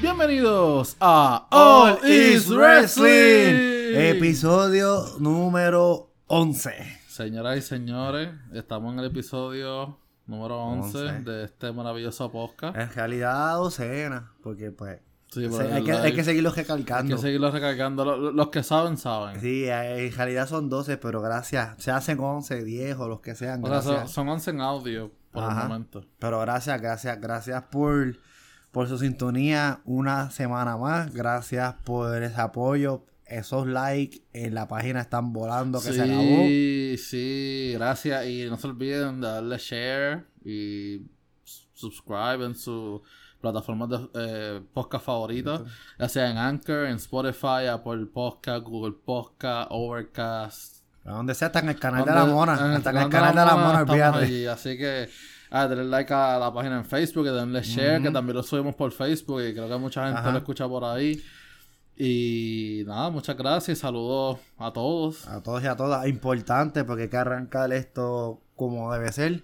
Bienvenidos a All Is Wrestling. Episodio número 11. Señoras y señores, estamos en el episodio número 11, 11. de este maravilloso podcast. En realidad, docena. Porque, pues. Sí, hay, que, hay que seguirlo hay recalcando. que seguirlo recargando. Lo- lo- Los que saben, saben. Sí, eh, en realidad son 12, pero gracias. Se hacen 11, 10 o los que sean. O sea, son, Gracias. son 11 en audio por Ajá. el momento. Pero gracias, gracias, gracias por, por su sintonía una semana más. Gracias por ese apoyo. Esos likes en la página están volando que se acabó. Sí, sí, gracias. Y no se olviden de darle share y subscribe en su plataforma de eh, podcast favorita, ya sea en Anchor, en Spotify, Apple Podcast, Google Podcast, Overcast. A donde sea, hasta en el canal de la mona. en Hasta en el canal de la mona, olvídate. Así que denle like a la página en Facebook, denle share, que también lo subimos por Facebook y creo que mucha gente Ajá. lo escucha por ahí. Y nada, muchas gracias y saludos a todos. A todos y a todas. Importante porque hay que arrancar esto como debe ser.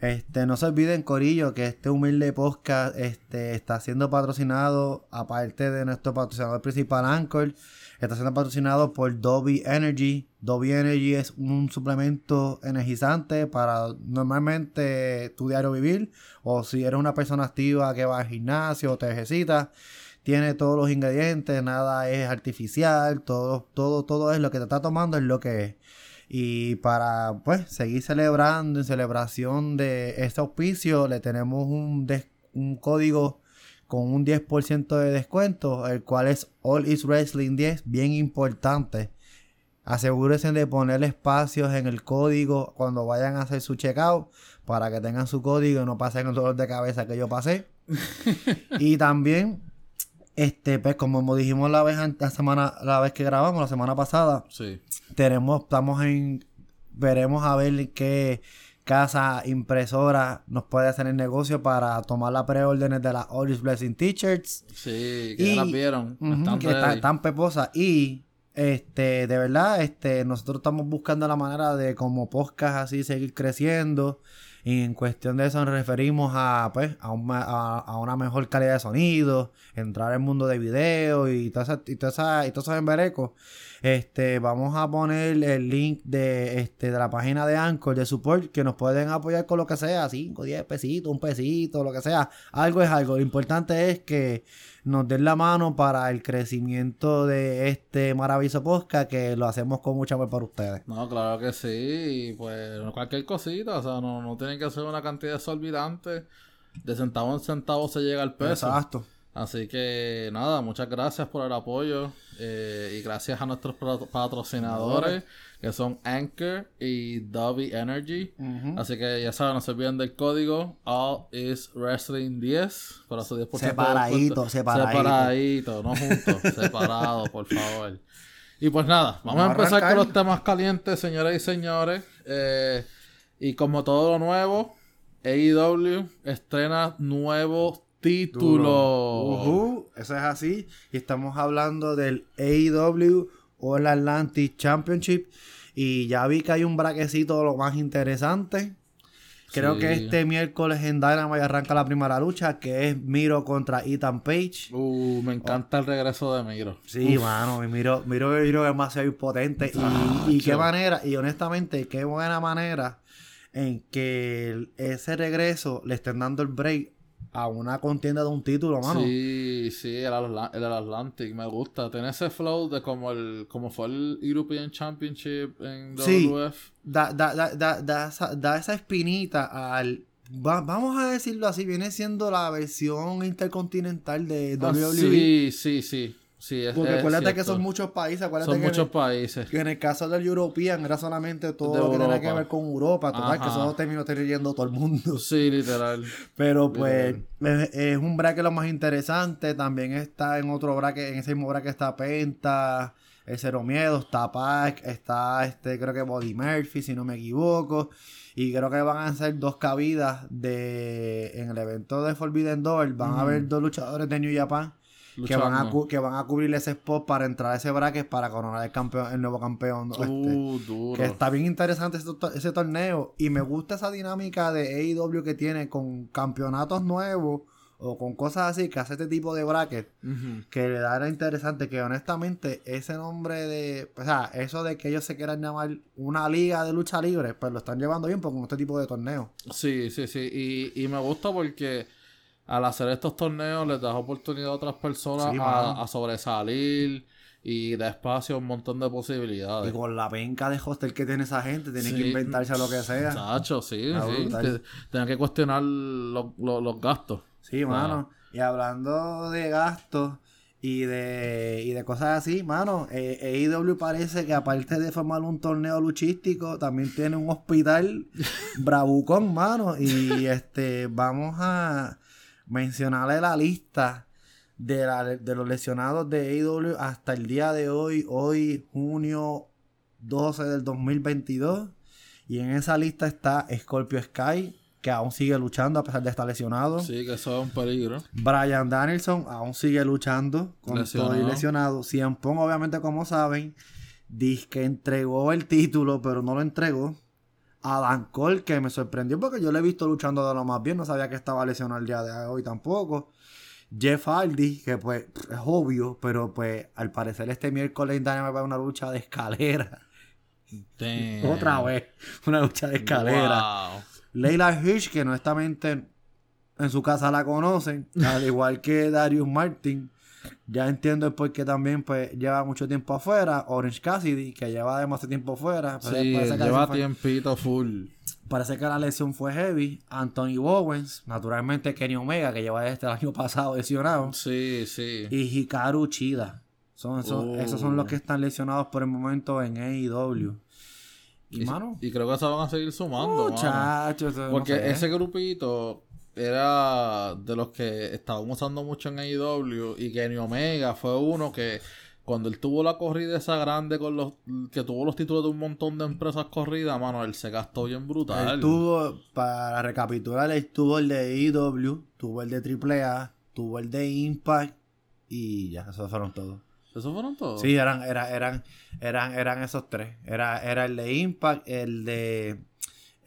Este, no se olviden, Corillo, que este humilde podcast este, está siendo patrocinado, aparte de nuestro patrocinador principal, Anchor, está siendo patrocinado por Dobby Energy. Dobby Energy es un suplemento energizante para normalmente tu diario vivir, o si eres una persona activa que va al gimnasio o te ejercitas, tiene todos los ingredientes, nada es artificial, todo, todo, todo es lo que te está tomando, es lo que es. Y para pues seguir celebrando en celebración de este auspicio, le tenemos un, un código con un 10% de descuento, el cual es All Is Wrestling 10, bien importante. Asegúrense de poner espacios en el código cuando vayan a hacer su checkout para que tengan su código y no pasen el dolor de cabeza que yo pasé. y también, este, pues como dijimos la vez, la semana, la vez que grabamos, la semana pasada, Sí. tenemos, estamos en, veremos a ver qué casa impresora nos puede hacer el negocio para tomar las preórdenes de las All Is Blessing T-shirts. Sí, que Y- ya las vieron. Ujú, Están que está- ready. están peposas. Y este, de verdad, este, nosotros estamos buscando la manera de como podcast así seguir creciendo. Y en cuestión de eso nos referimos a pues a, un a, a una mejor calidad de sonido, entrar al mundo de video y toda esa, y toda esa, y esos emberecos. Este, vamos a poner el link de este de la página de Anchor de support que nos pueden apoyar con lo que sea, 5, 10 pesitos, un pesito, lo que sea. Algo es algo. Lo importante es que nos den la mano para el crecimiento de este maravilloso podcast que lo hacemos con mucho amor para ustedes. No, claro que sí. Pues cualquier cosita, o sea, no, no tienen que ser una cantidad exorbitante. De centavo en centavo se llega al peso. Exacto. Así que nada, muchas gracias por el apoyo eh, y gracias a nuestros patro- patrocinadores que son Anchor y Dobby Energy. Así que ya saben, no se olviden del código All is Wrestling 10 para su 10% de Separadito, separadito. Separadito, no juntos, separado, por favor. Y pues nada, vamos, a empezar arrancar. con los temas calientes, señoras y señores. Eh, y como todo lo nuevo, AEW estrena nuevo título. Ujú, Eso es así. Y estamos hablando del AEW All Atlantic Championship. Y ya vi que hay un braquecito lo más interesante. Creo Sí. que este miércoles en Dynamite arranca la primera lucha, que es Miro contra Ethan Page. Uh, me encanta el regreso de Miro. Sí, mano, y Miro, Miro, Miro es demasiado potente. Y, y qué manera, y honestamente, qué buena manera en que ese regreso le estén dando el break a una contienda de un título, mano. Sí, sí, el, el Atlantic me gusta. Tiene ese flow de como el como fue el European Championship en Sí. Da, da, da, da, da esa, da esa espinita al... va- vamos a decirlo así, viene siendo la versión intercontinental de Ah, WWE. sí, sí, sí. Sí es, Porque es acuérdate que son muchos países, acuérdate Son que, muchos en países. que en el caso del European era solamente todo De lo que tenía Europa. que ver con Europa, total, que Ajá. eso terminó teniendo todo el mundo. Sí, literal. Pero pues es, es un bracket lo más interesante. También está en otro bracket, en ese mismo bracket está Penta, el Cero Miedo, está Pac, está este, creo que Body Murphy, si no me equivoco. Y creo que van a ser dos cabidas de en el evento de Forbidden Door. Van a haber dos luchadores de New Japan que van, a, cu- que van a cubrir ese spot para entrar a ese bracket para coronar el campeón, el nuevo campeón. este. Uh, duro. Que está bien interesante ese, to- ese torneo. Y me gusta esa dinámica de AEW que tiene con campeonatos nuevos o con cosas así que hace este tipo de bracket. Que le da era interesante que honestamente ese nombre de... O sea, eso de que ellos se quieran llamar una liga de lucha libre, pues lo están llevando bien con este tipo de torneos. Sí, sí, sí. Y, y me gusta porque al hacer estos torneos les das oportunidad a otras personas Sí, a, sobresalir y da espacio a un montón de Y posibilidades. con la penca de hostel que tiene esa gente, tienen que inventarse lo que sea. Chacho, sí, sí. Tienen que cuestionar lo- lo- los gastos. Sí, mano. Y hablando de gastos y de, y de cosas así, mano, eh, AEW parece que aparte de formar un torneo luchístico, también tiene un hospital bravucón, mano. Y este vamos a mencionarle la lista de, la- de los lesionados de AEW hasta el día de hoy, hoy, junio 12 del 2022. Y en esa lista está Scorpio Sky, que aún sigue luchando a pesar de estar lesionado. Sí, que eso es un peligro. Brian Danielson aún sigue luchando con Lesionado. todo y lesionado. Cien Pong, obviamente, como saben, dice que entregó el título, pero no lo entregó. Adam Cole, que me sorprendió porque yo lo he visto luchando de lo más bien, no sabía que estaba lesionado el día de hoy tampoco. Jeff Hardy, que pues es obvio, pero pues al parecer este miércoles en Dynamite va a una lucha de escalera. Damn. Otra vez, una lucha de escalera. Wow. Leila Hirsch, que honestamente en su casa la conocen, al igual que Darius Martin. Ya entiendo el por qué también pues lleva mucho tiempo afuera. Orange Cassidy, que lleva demasiado tiempo afuera. Sí, lleva fue, tiempito full. parece que la lesión fue heavy. Anthony Bowens, naturalmente Kenny Omega, que lleva desde el año pasado lesionado. Sí, sí. Y Hikaru Chida. Son, son- Oh. Esos son los que están lesionados por el momento en AEW. Y, Y, mano, y creo que se van a seguir sumando. muchachos. eso no Porque sé. ese grupito era de los que estaban usando mucho en AEW y Kenny Omega fue uno que cuando él tuvo la corrida esa grande con los que tuvo los títulos de un montón de empresas corridas, mano, él se gastó bien brutal. Él tuvo, para recapitular, él tuvo el de AEW, tuvo el de AAA, tuvo el de Impact y ya, esos fueron todos. ¿Esos fueron todos? Sí, eran, era- eran, eran, eran esos tres. Era, era el de Impact, el de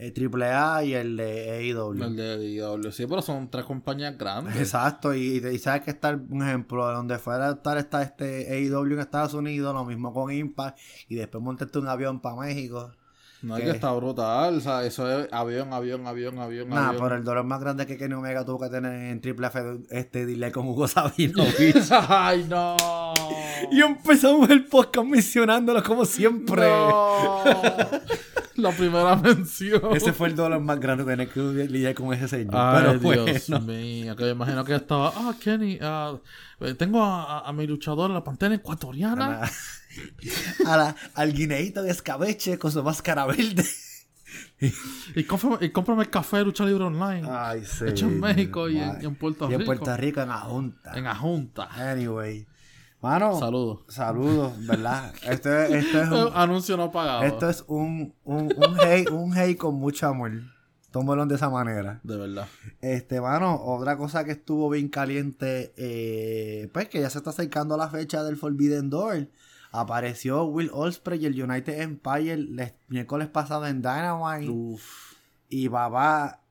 AAA y el de AEW. El de AEW, sí, pero son tres compañías grandes. Exacto, y, y sabes que está un ejemplo de donde fuera estar está este AEW en Estados Unidos, lo mismo con Impact, y después montaste un avión para México. No es que está brutal, o sea, eso es avión, avión, avión, avión, Nada, avión. pero el dolor más grande que Kenny Omega tuvo que tener en Triple F, este, dile con Hugo Sabino. Ay, no. y empezamos el podcast mencionándolo como siempre. No. La primera mención. Ese fue el dolor más grande tener que lidiar con ese señor. Ay, pero Dios mío, que me imagino que estaba, ah, Kenny, eh, tengo a, a- a mi luchador, la pantera ecuatoriana. A la- al guineíto de escabeche con su máscara verde. Y cómprame, y cómprame el café de lucha libre online. Ay, sí. hecho en México y en, Ay. y en Puerto Y en Rico. Puerto Rico, en la Junta. En Ajunta. Anyway. Mano, Saludos. saludos, ¿verdad? Esto, es- esto es un, Anuncio no pagado. esto es un, un, un, hate, un hate con mucho amor. Tómalo de esa manera. De verdad. Este, mano, otra cosa que estuvo bien caliente, eh, pues que ya se está acercando la fecha del Forbidden Door. Apareció Will Ospreay y el United Empire el miércoles pasado en Dynamite. Uf. Y Baba,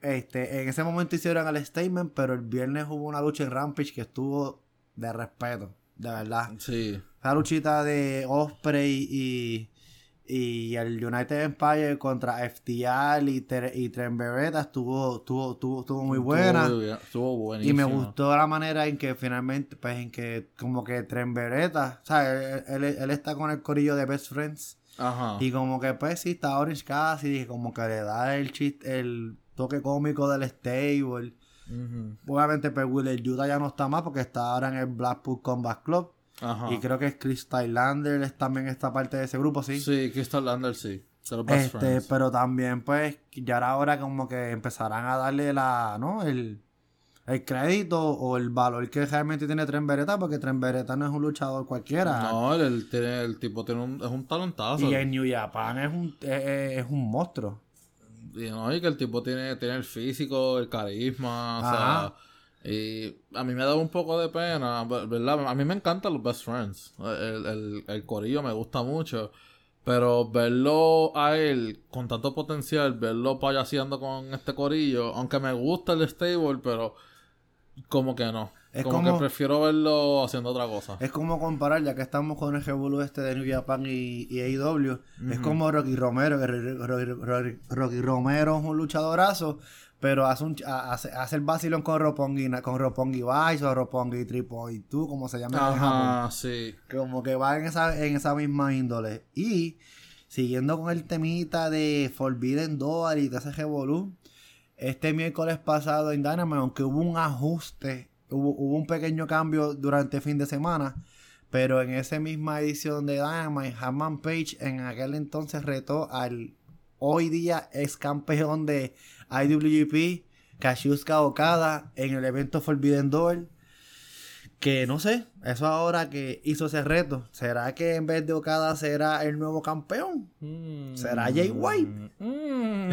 este, en ese momento hicieron el statement, pero el viernes hubo una lucha en Rampage que estuvo de respeto, de verdad. Sí. Esa luchita de Osprey y, y el United Empire contra FTR y, Tre- y Beretta estuvo, estuvo, estuvo, estuvo muy buena. Estuvo, estuvo Y me gustó la manera en que finalmente, pues en que como que Trent Beretta, o sea, él, él- él está con el corillo de Best Friends. Ajá. Y como que pues sí, está Orange Cassidy, como que le da el chiste, el toque cómico del stable. Ujú. Obviamente pues Will Yuta ya no está más porque está ahora en el Blackpool Combat Club. Ajá. Y creo que es Chris Tylander es también esta parte de ese grupo, sí. Sí, Crystal Lander sí. Este, Friends. pero también pues ya era ahora como que empezarán a darle la, ¿no? El, el crédito o el valor que realmente tiene Tren Beretta, porque Tren Beretta no es un luchador cualquiera. No, el, el, tiene- el tipo tiene un, es un talentazo. Y en New Japan es un, es, es un monstruo. Y no, y que el tipo tiene, tiene el físico, el carisma, o sea, Y a mí me da un poco de pena, ¿verdad? A mí me encantan los best friends. El, el, el corillo me gusta mucho. Pero verlo a él con tanto potencial, verlo payaseando con este corillo, aunque me gusta el stable, pero como que no. Es como, que prefiero verlo haciendo otra cosa. Es como comparar, ya que estamos con el Revolu este de New Japan y, y AEW, es como Rocky Romero, que Rocky, Romero es un luchadorazo, pero hace, un, hace, hace el vacilón con Ropongi, con Ropongi Vice o Ropongi Triple tú como se llama Ajá, sí. Como que va en esa, en esa misma índole. Y siguiendo con el temita de Forbidden Door y de ese Revolu, este miércoles pasado en Dynamite, aunque hubo un ajuste, hubo, hubo un pequeño cambio durante el fin de semana, pero en esa misma edición de Dynamite, Hammond Page en aquel entonces retó al hoy día ex campeón de IWGP, Kashuska Okada, en el evento Forbidden Door. Que no sé, eso ahora que hizo ese reto, ¿será que en vez de Okada será el nuevo campeón? ¿Será Jay White? Mm.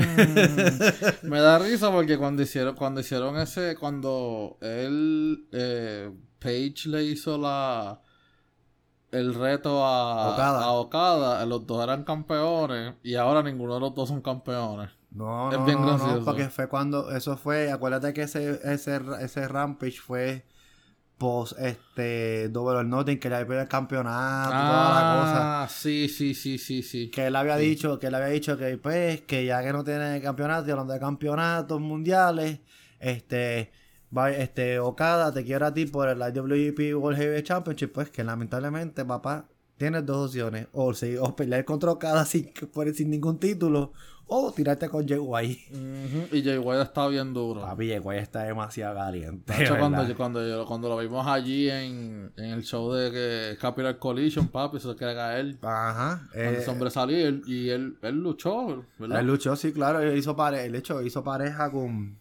Me da risa porque cuando hicieron, cuando hicieron ese, cuando él, eh, Page le hizo la el reto a Okada. a Okada, los dos eran campeones y ahora ninguno de los dos son campeones. No, es no, bien gracioso. no, porque fue cuando, eso fue, acuérdate que ese, ese, ese Rampage fue post este Double or Nothing que le había el campeonato ah, toda la cosa. Ah, sí, sí, sí, sí, sí. Que él había dicho, que él había dicho que pues, que ya que no tiene campeonato, y hablando de campeonatos mundiales, este este Okada te quiero a ti por el IWGP World Heavyweight Championship, pues que lamentablemente, papá, tienes dos opciones, o, o pelear contra Okada sin, sin ningún título, o tirarte con Jay White. Y Jay White está bien duro. Papi, Jay White está demasiado caliente. De hecho, cuando, cuando, cuando, lo vimos allí en, en el show de que Capital Collision, papi, se quiere caer. Ajá. Cuando eh, ese hombre salió y él, él, luchó, ¿verdad? Él luchó, sí, claro. Él hizo, pare él hecho, hizo pareja con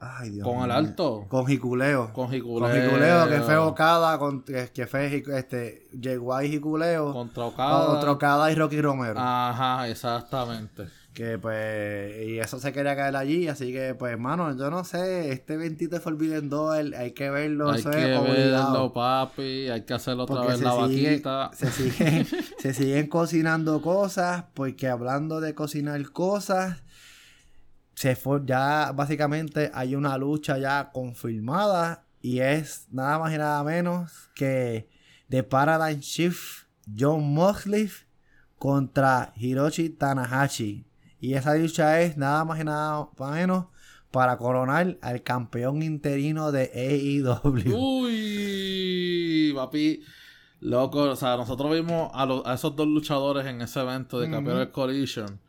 Ay, Dios con el alto. Con Jiculeo. Con Jiculeo. Con Jiculeo, que fue Okada, con, que, fue este, Jay Jiculeo. Contra Okada. Contra Okada y Rocky Romero. Ajá, exactamente. Que pues, y eso se quería caer allí, así que pues, hermano, yo no sé, este 23 fue el 2, hay que verlo, Hay que verlo, papi, hay que hacerlo otra vez la vaquita. Se siguen, se siguen cocinando cosas, porque hablando de cocinar cosas, se fue, ya básicamente hay una lucha ya confirmada y es nada más y nada menos que The Paradigm Shift John Moxley contra Hiroshi Tanahashi. Y esa lucha es nada más y nada menos para coronar al campeón interino de AEW. Uy, papi. Loco, o sea, nosotros vimos a, esos dos luchadores en ese evento de Campeón de Collision.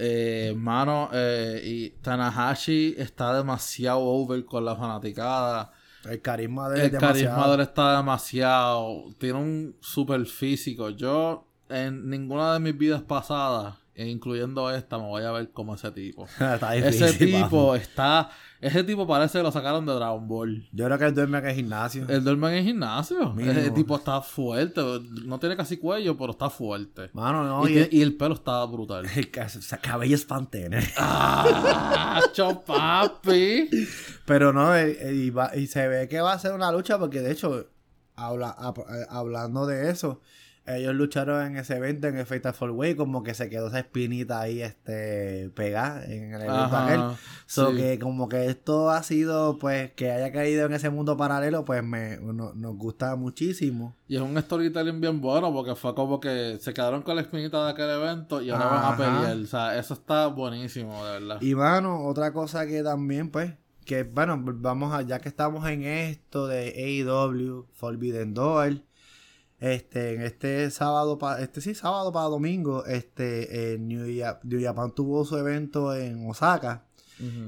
Eh, mano, eh, y Tanahashi está demasiado over con la fanaticada. El carisma de él El carisma de él está demasiado. Tiene un super físico. Yo, en ninguna de mis vidas pasadas, incluyendo esta, me voy a ver como ese tipo. ese tipo está. Ese tipo parece que lo sacaron de Dragon Ball. Yo creo que él duerme en el gimnasio. Él duerme en el gimnasio. Ese tipo está fuerte. No tiene casi cuello, pero está fuerte. Mano, no. Y, el pelo está brutal. El cabello es pantene. ¡Ah! papi! Pero no, y, y, se ve que va a ser una lucha porque de hecho, habla, hablando de eso ellos lucharon en ese evento, en el Fatal Way, como que se quedó esa espinita ahí este pegada en el evento aquel. So que como que esto ha sido, pues, que haya caído en ese mundo paralelo, pues me nos gusta muchísimo. Y es un storytelling bien bueno, porque fue como que se quedaron con la espinita de aquel evento y ahora van a pelear. O sea, eso está buenísimo, de verdad. Y bueno, otra cosa que también, pues, que bueno, vamos a, ya que estamos en esto de AEW, Forbidden Door este, en este sábado, para este sí, sábado para domingo, este, New, Japan, tuvo su evento en Osaka.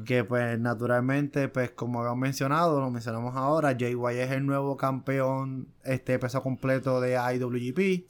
Que pues naturalmente, pues como habíamos mencionado, lo mencionamos ahora, Jay White es el nuevo campeón este peso completo de IWGP.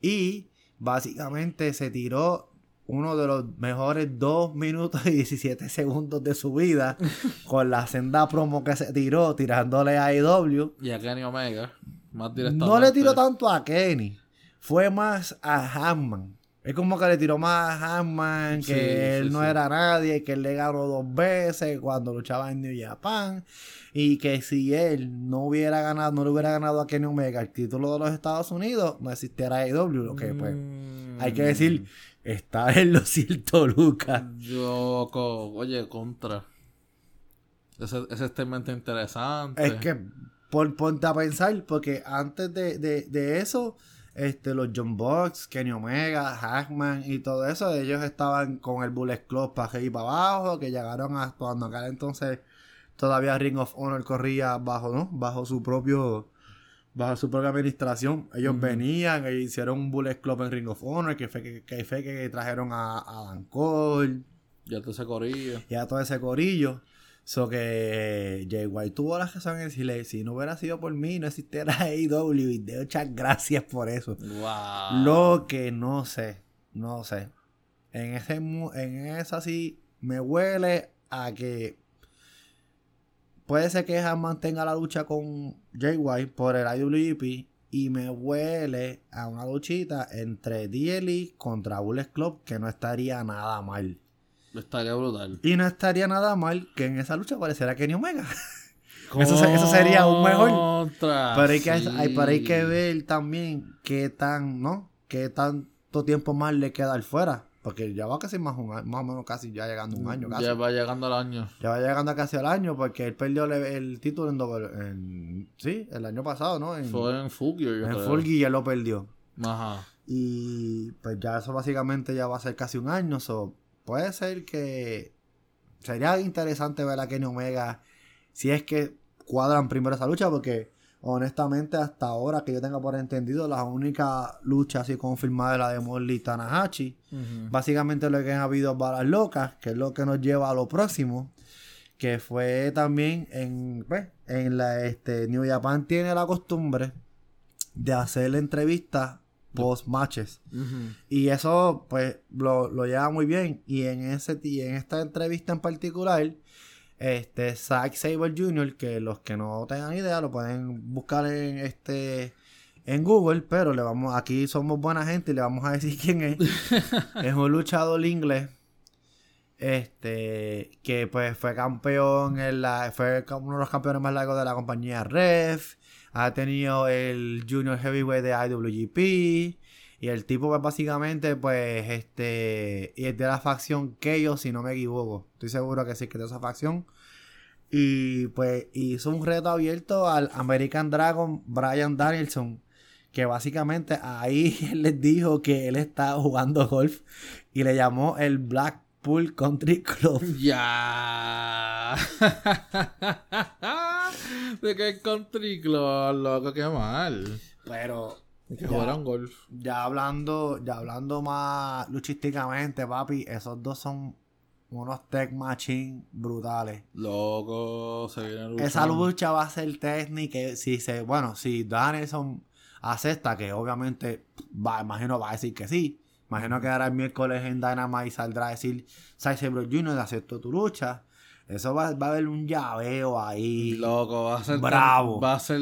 Y básicamente se tiró uno de los mejores 2 minutos y 17 segundos de su vida con la senda promo que se tiró tirándole a IW. Y a Kenny Omega. No le tiró tanto a Kenny. Fue más a Hammond. Es como que le tiró más a Hammond, que Sí, él sí, no sí. era nadie, que él le ganó dos veces cuando luchaba en New Japan. Y que si él no hubiera ganado, no le hubiera ganado a Kenny Omega el título de los Estados Unidos, no existiera AEW. Lo que pues hay que decir, está en lo cierto, Lucas. Loco, oye, contra. Ese, ese interesante. Es que por, ponte a pensar, porque antes de, de, de eso, este, los John Box, Kenny Omega, Hackman y todo eso, ellos estaban con el Bullet Club para y para abajo, que llegaron a cuando acá entonces todavía Ring of Honor corría bajo, ¿no? Bajo su propio bajo su propia administración. Ellos venían e hicieron un Bullet Club en Ring of Honor, que fue que, que, fue que trajeron a, a Dan Cole Ya te se corilla. y a todo ese corillo. So que Jay White tuvo la razón en decirle, si no hubiera sido por mí, no existiera AEW. Y de muchas gracias por eso. Wow. Lo que no sé, no sé. En ese en esa sí me huele a que puede ser que Ham mantenga la lucha con Jay White por el IWGP y me huele a una luchita entre DLE contra Bullet Club que no estaría nada mal. Estaría brutal. Y no estaría nada mal que en esa lucha apareciera Kenny Omega. Eso eso sería un mejor. Pero hay que, hay, pero hay que ver también qué tan, ¿no? Qué tanto tiempo más le queda al fuera. Porque ya va casi más, un, más o menos casi ya llegando un año casi. Ya Ya, va llegando el año. va llegando casi al año porque él perdió el, el título en, doble- en- Sí, el año pasado, ¿no? En, Fue en Fugio, yo en Gear ya lo perdió. Ajá. Y pues ya eso básicamente ya va a ser casi un año. So, puede ser que sería interesante ver a Kenny Omega si es que cuadran primero esa lucha porque honestamente hasta ahora que yo tenga por entendido la única lucha así confirmada es la de Morley y Tanahashi. Básicamente lo que han habido es balas locas, que es lo que nos lleva a lo próximo. Que fue también en, pues, en la este, New Japan tiene la costumbre de hacer entrevistas post matches. Ujú. Y eso, pues, lo, lo lleva muy bien. Y en ese y en esta entrevista en particular, este Zack Saber Jr., que los que no tengan idea, lo pueden buscar en este en Google, pero le vamos, aquí somos buena gente y le vamos a decir quién es. es un luchador inglés. Este, que pues fue campeón en la, fue uno de los campeones más largos de la compañía Ref. Ha tenido el Junior Heavyweight de IWGP. Y el tipo, básicamente, pues, este. Y es de la facción Keio, si no me equivoco. Estoy seguro que sí, que es de esa facción. Y pues hizo un reto abierto al American Dragon Brian Danielson. Que básicamente ahí él les dijo que él estaba jugando golf. Y le llamó el Blackpool Country Club. Ya. de que country club, loco, qué mal. Pero Que Ya. golf. ya hablando, ya hablando más luchísticamente, papi, esos dos son unos tech machine brutales. Loco, se viene luchando. Esa lucha va a ser técnica. Si se, bueno, si Danielson acepta, que obviamente va, imagino va a decir que sí. Imagino que ahora el miércoles en Dynamite saldrá a decir Zack Sabre Jr. acepto tu lucha. Eso va, va a haber un llaveo ahí. Loco, va a ser. Bravo. Va a ser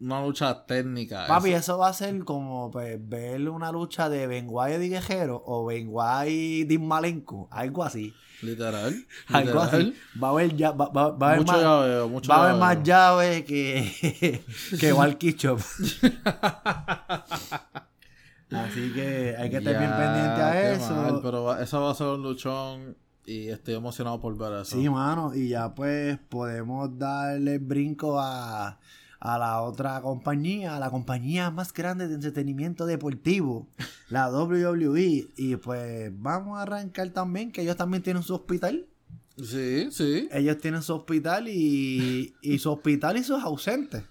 una lucha técnica. Papi, eso. eso va a ser como pues, ver una lucha de Benguay de Guerrero o Benguay de Malenko, algo así. Literal. Algo literal. así. Va a haber, ya, va, va- va a haber Mucho más, llaveo, mucho va a haber más llaves que, que Walkie Shop. Así que hay que estar bien pendiente a eso. mal, pero eso va a ser un luchón y estoy emocionado por ver eso. Sí, mano, y ya pues podemos darle brinco a, a la otra compañía, a la compañía más grande de entretenimiento deportivo, la WWE. Y pues vamos a arrancar también, que ellos también tienen su hospital. sí, sí. Ellos tienen su hospital y, y su hospital y sus ausentes.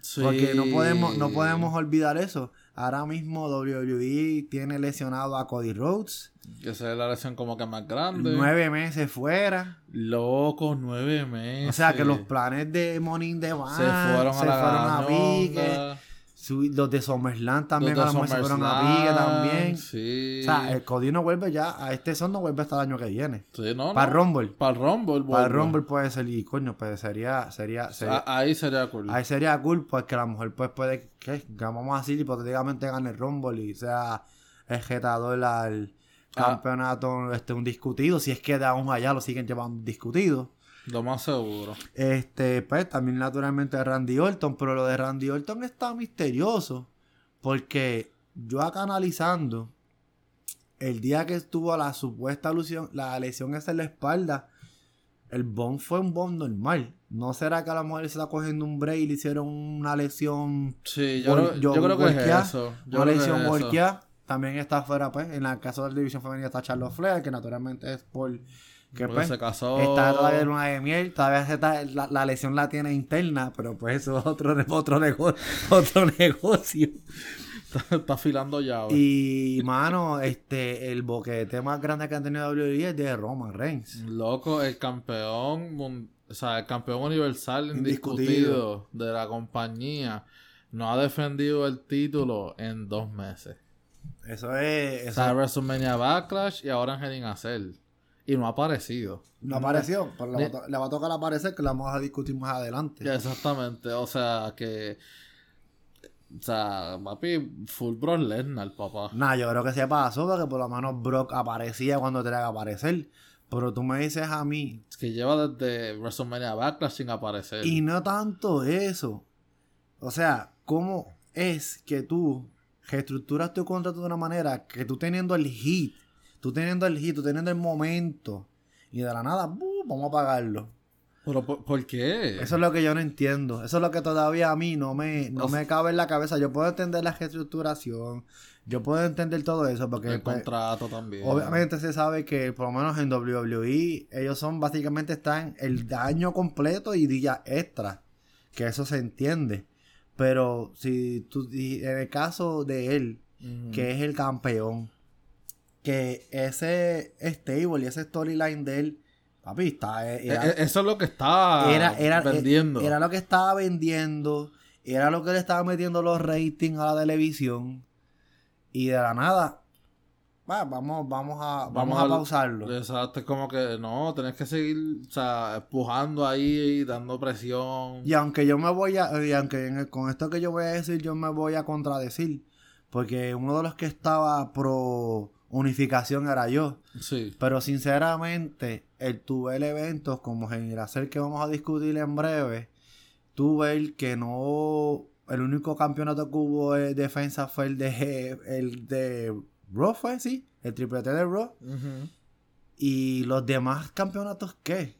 sí. Porque no podemos, no podemos olvidar eso. Ahora mismo WWE tiene lesionado a Cody Rhodes. Que sea la lesión como que más grande. Nueve meses fuera. Loco, nueve meses. O sea que los planes de Money in the Bank se fueron a la fueron a pique. Los de SummerSlam también Los a de se fueron a también. Sí. O sea, el Cody no vuelve ya. A este son no vuelve hasta el año que viene. Sí, no, Para el no. Rumble. Para el Rumble. Para. Rumble puede ser. Y coño, pues sería. sería, sería Ah, ahí sería cool. Ahí sería cool, pues que a lo mejor pues puede que, vamos a decir hipotéticamente gane el Rumble y sea el al Ah. campeonato este, un discutido. Si es que de aún allá lo siguen llevando discutido. Lo más seguro. Este, pues también naturalmente Randy Orton, pero lo de Randy Orton está misterioso. Porque yo acá analizando, el día que estuvo la supuesta lesión, la lesión esa en la espalda, el bomb fue un bomb normal. ¿No será que a la mujer se está cogiendo un break y le hicieron una lesión, Sí, yo, creo, yo- yo creo que es eso. Yo una lesión es? También está afuera, pues. En el caso de la división femenina está Charlotte Flair, que naturalmente es por que pues, se casó. Está todavía en luna de miel, todavía se está- la, la lesión la tiene interna, pero pues eso es otro, otro, nego- otro negocio. Está, está afilando llave. Y, mano, este, el boquete más grande que han tenido WWE es de Roman Reigns. Loco, el campeón, o sea, el campeón universal Indiscutido. indiscutido de la compañía no ha defendido el título en dos meses. Eso es... O Eso sea, WrestleMania Backlash y ahora en Hell in a Cell. Y no ha aparecido. no apareció, pero le va, va a tocar aparecer, que la vamos a discutir más adelante. Exactamente, o sea, que... O sea, papi, full Brock Lesnar, papá. Nah, yo creo que se pasó, porque por lo menos Brock aparecía cuando tenía que aparecer. Pero tú me dices a mí, Es que lleva desde WrestleMania Backlash sin aparecer. Y no tanto eso. O sea, ¿cómo es que tú reestructuras tu contrato de una manera que tú teniendo el hit, tú teniendo el hit, tú teniendo el momento, y de la nada, ¡bu! vamos a pagarlo? ¿Pero por, por qué? Eso es lo que yo no entiendo. Eso es lo que todavía a mí no me, no O me cabe en la cabeza. Yo puedo entender la reestructuración, yo puedo entender todo eso, porque el pues, contrato también. Obviamente se sabe que por lo menos en WWE ellos son básicamente están el año completo y días extra. Que eso se entiende. Pero si tú en el caso de él, que es el campeón, que ese stable y ese storyline de él, papi, está, Eh, era, eh, Eso es lo que está era, era- vendiendo. era lo que estaba vendiendo, era lo que le estaba metiendo los ratings a la televisión. Y de la nada, va, vamos, vamos a, vamos, a al- pausarlo. Exacto, es como que no, tenés que seguir, o sea, empujando ahí, dando presión. Y aunque yo me voy a, y aunque en el- con esto que yo voy a decir, yo me voy a contradecir. Porque uno de los que estaba pro unificación era yo. Sí. Pero sinceramente, el tuve el evento como en el hacer que vamos a discutir en breve, tuve el que no, el único campeonato que hubo de defensa fue el de, el de Raw, fue sí, el triple T de Raw. Ujú. Y los demás campeonatos, ¿qué?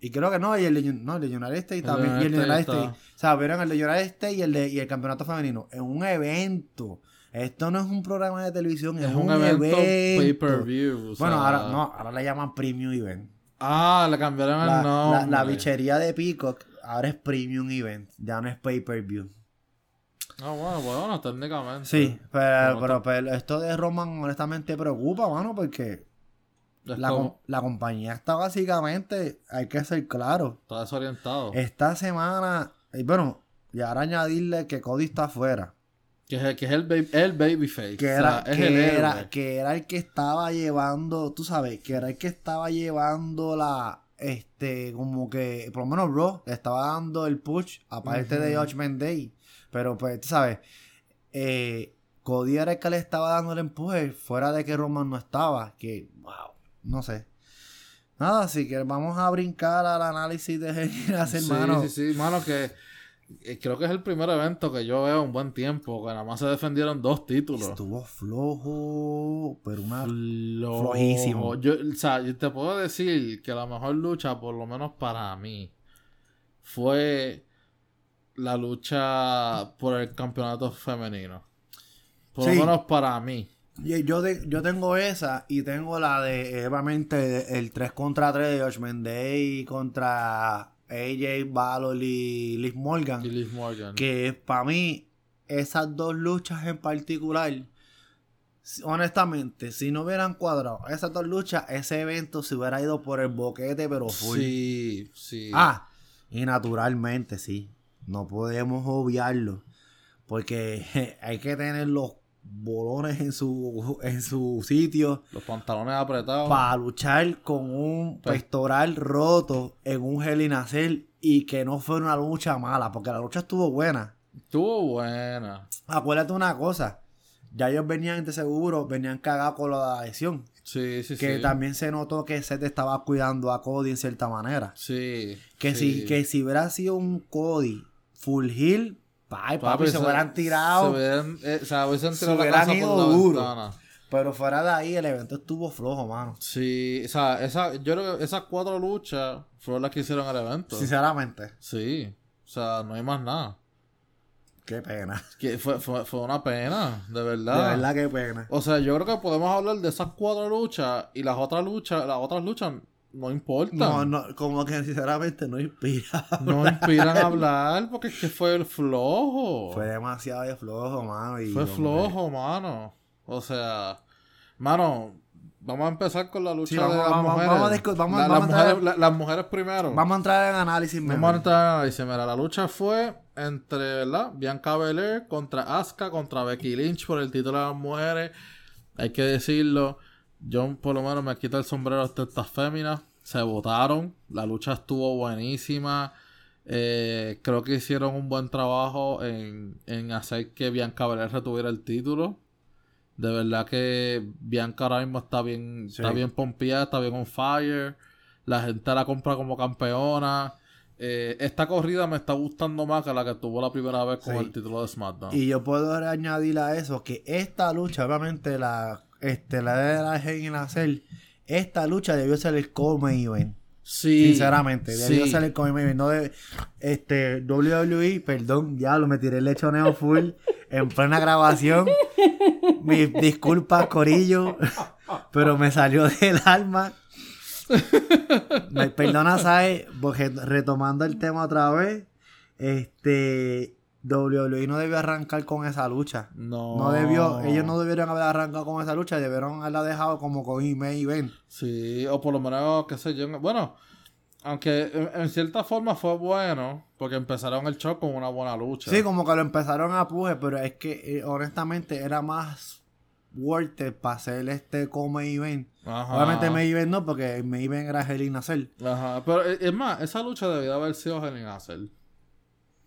Y creo que no, y el de, no, el de United States El también. de Y el de United United está. States. O sea, vieron el de United States y el, de, y el campeonato femenino. En un evento. Esto no es un programa de televisión, es, Es un evento evento. pay-per-view. Bueno, sea- ahora no, ahora le llaman Premium Event. Ah, le cambiaron La, el nombre. la, la bichería de Peacock ahora es Premium Event, ya no es Pay-Per-View. Ah, bueno, bueno, técnicamente. Sí, pero, Pero pero esto de Roman honestamente preocupa, mano, porque la, com- la compañía está básicamente, hay que ser claro, Está desorientado. esta semana, y bueno, y ahora añadirle que Cody está afuera. Que es el, que es el, baby, el babyface. Que o sea, era, es que, el era, que era el que estaba llevando, tú sabes, que era el que estaba llevando la, este, como que, por lo menos Raw le estaba dando el push, aparte de. Judgment Day. Pero pues, tú sabes, eh, Cody era el que le estaba dando el empuje, fuera de que Roman no estaba, que, wow, no sé. Nada, así que vamos a brincar al análisis de hacer sí, hermano. sí, sí, mano, que eh, creo que es el primer evento que yo veo en buen tiempo, que nada más se defendieron dos títulos. Estuvo flojo, pero una Flojo. Flojísimo. Yo, o sea, yo te puedo decir que la mejor lucha, por lo menos para mí, fue la lucha por el campeonato femenino. Por Sí. lo menos para mí. Yo, de- yo tengo esa y tengo la de, eh, obviamente, el 3 contra 3 de Judgment Day contra AJ Valor y Liz Morgan. Y Liv Morgan. Que para mí, esas dos luchas en particular, honestamente, si no hubieran cuadrado esas dos luchas, ese evento se hubiera ido por el boquete, pero full. Sí, sí. Ah, y naturalmente, sí. No podemos obviarlo. Porque hay que tener los bolones en su, en su sitio Los pantalones apretados. para luchar con un Pues- pectoral roto en un Hell in a Cell y que no fue una lucha mala, porque la lucha estuvo buena. Estuvo buena. Acuérdate una cosa, ya ellos venían de seguro, venían cagados con la lesión. Sí, sí, Que sí. también se notó que Seth estaba cuidando a Cody en cierta manera. Sí. Que, sí. si, que si hubiera sido un Cody full heel, ay, papi, Papi, se hubieran tirado. Se hubieran, eh, o sea, hubiesen Se tirado la hubieran casa ido por la duro. ventana. Pero fuera de ahí, el evento estuvo flojo, mano. Sí, o sea, esa, yo creo que esas cuatro luchas fueron las que hicieron el evento. Sinceramente, Sí, o sea, no hay más nada. qué pena. Que fue, fue, fue una pena, de verdad. De verdad, qué pena. O sea, yo creo que podemos hablar de esas cuatro luchas y las otras luchas, las otras luchas no importan. No, no, como que sinceramente no inspira. No inspiran a hablar porque es que fue el flojo. Fue demasiado de flojo, mano. Y Fue hombre, flojo, mano. O sea, mano, vamos a empezar con la lucha Sí, vamos- de las vamos- mujeres. vamos a discu- vamos- La- las, mujeres la- las mujeres primero. Vamos a entrar en análisis Vamos a entrar en análisis. Mira, la lucha fue entre, ¿verdad? Bianca Belair contra Asuka contra Becky Lynch por el título de las mujeres. Hay que decirlo. Yo por lo menos me quito el sombrero ante estas féminas. Se votaron. La lucha estuvo buenísima. Eh, creo que hicieron un buen trabajo en, en hacer que Bianca Belair retuviera el título. De verdad que Bianca ahora mismo está bien, Sí. está bien pompeada, está bien on fire. La gente la compra como campeona. Eh, esta corrida me está gustando más que la que tuvo la primera vez con Sí. el título de SmackDown. Y yo puedo añadir a eso que esta lucha, obviamente, la, este, la de la a Cell, esta lucha debió ser el co-main event. sí, Sinceramente, debió sí. ser el co-main event. No de, este, WWE, perdón, diablo, me tiré el lechoneo full en plena grabación. Mis disculpas, Corillo, pero me salió del alma. Me perdona, ¿sabes? Porque retomando el tema otra vez, este WWE no debió arrancar con esa lucha. No. No debió, ellos no debieron haber arrancado con esa lucha, debieron haberla dejado como con main event. Sí, o por lo menos, qué sé yo. Bueno, aunque en, en cierta forma fue bueno, porque empezaron el show con una buena lucha. Sí, como que lo empezaron a puje, pero es que eh, honestamente era más it para hacer este como main event. Ajá. Obviamente main event no, porque main event era a Cell. Ajá. Pero eh, es más, esa lucha debía haber sido a Cell.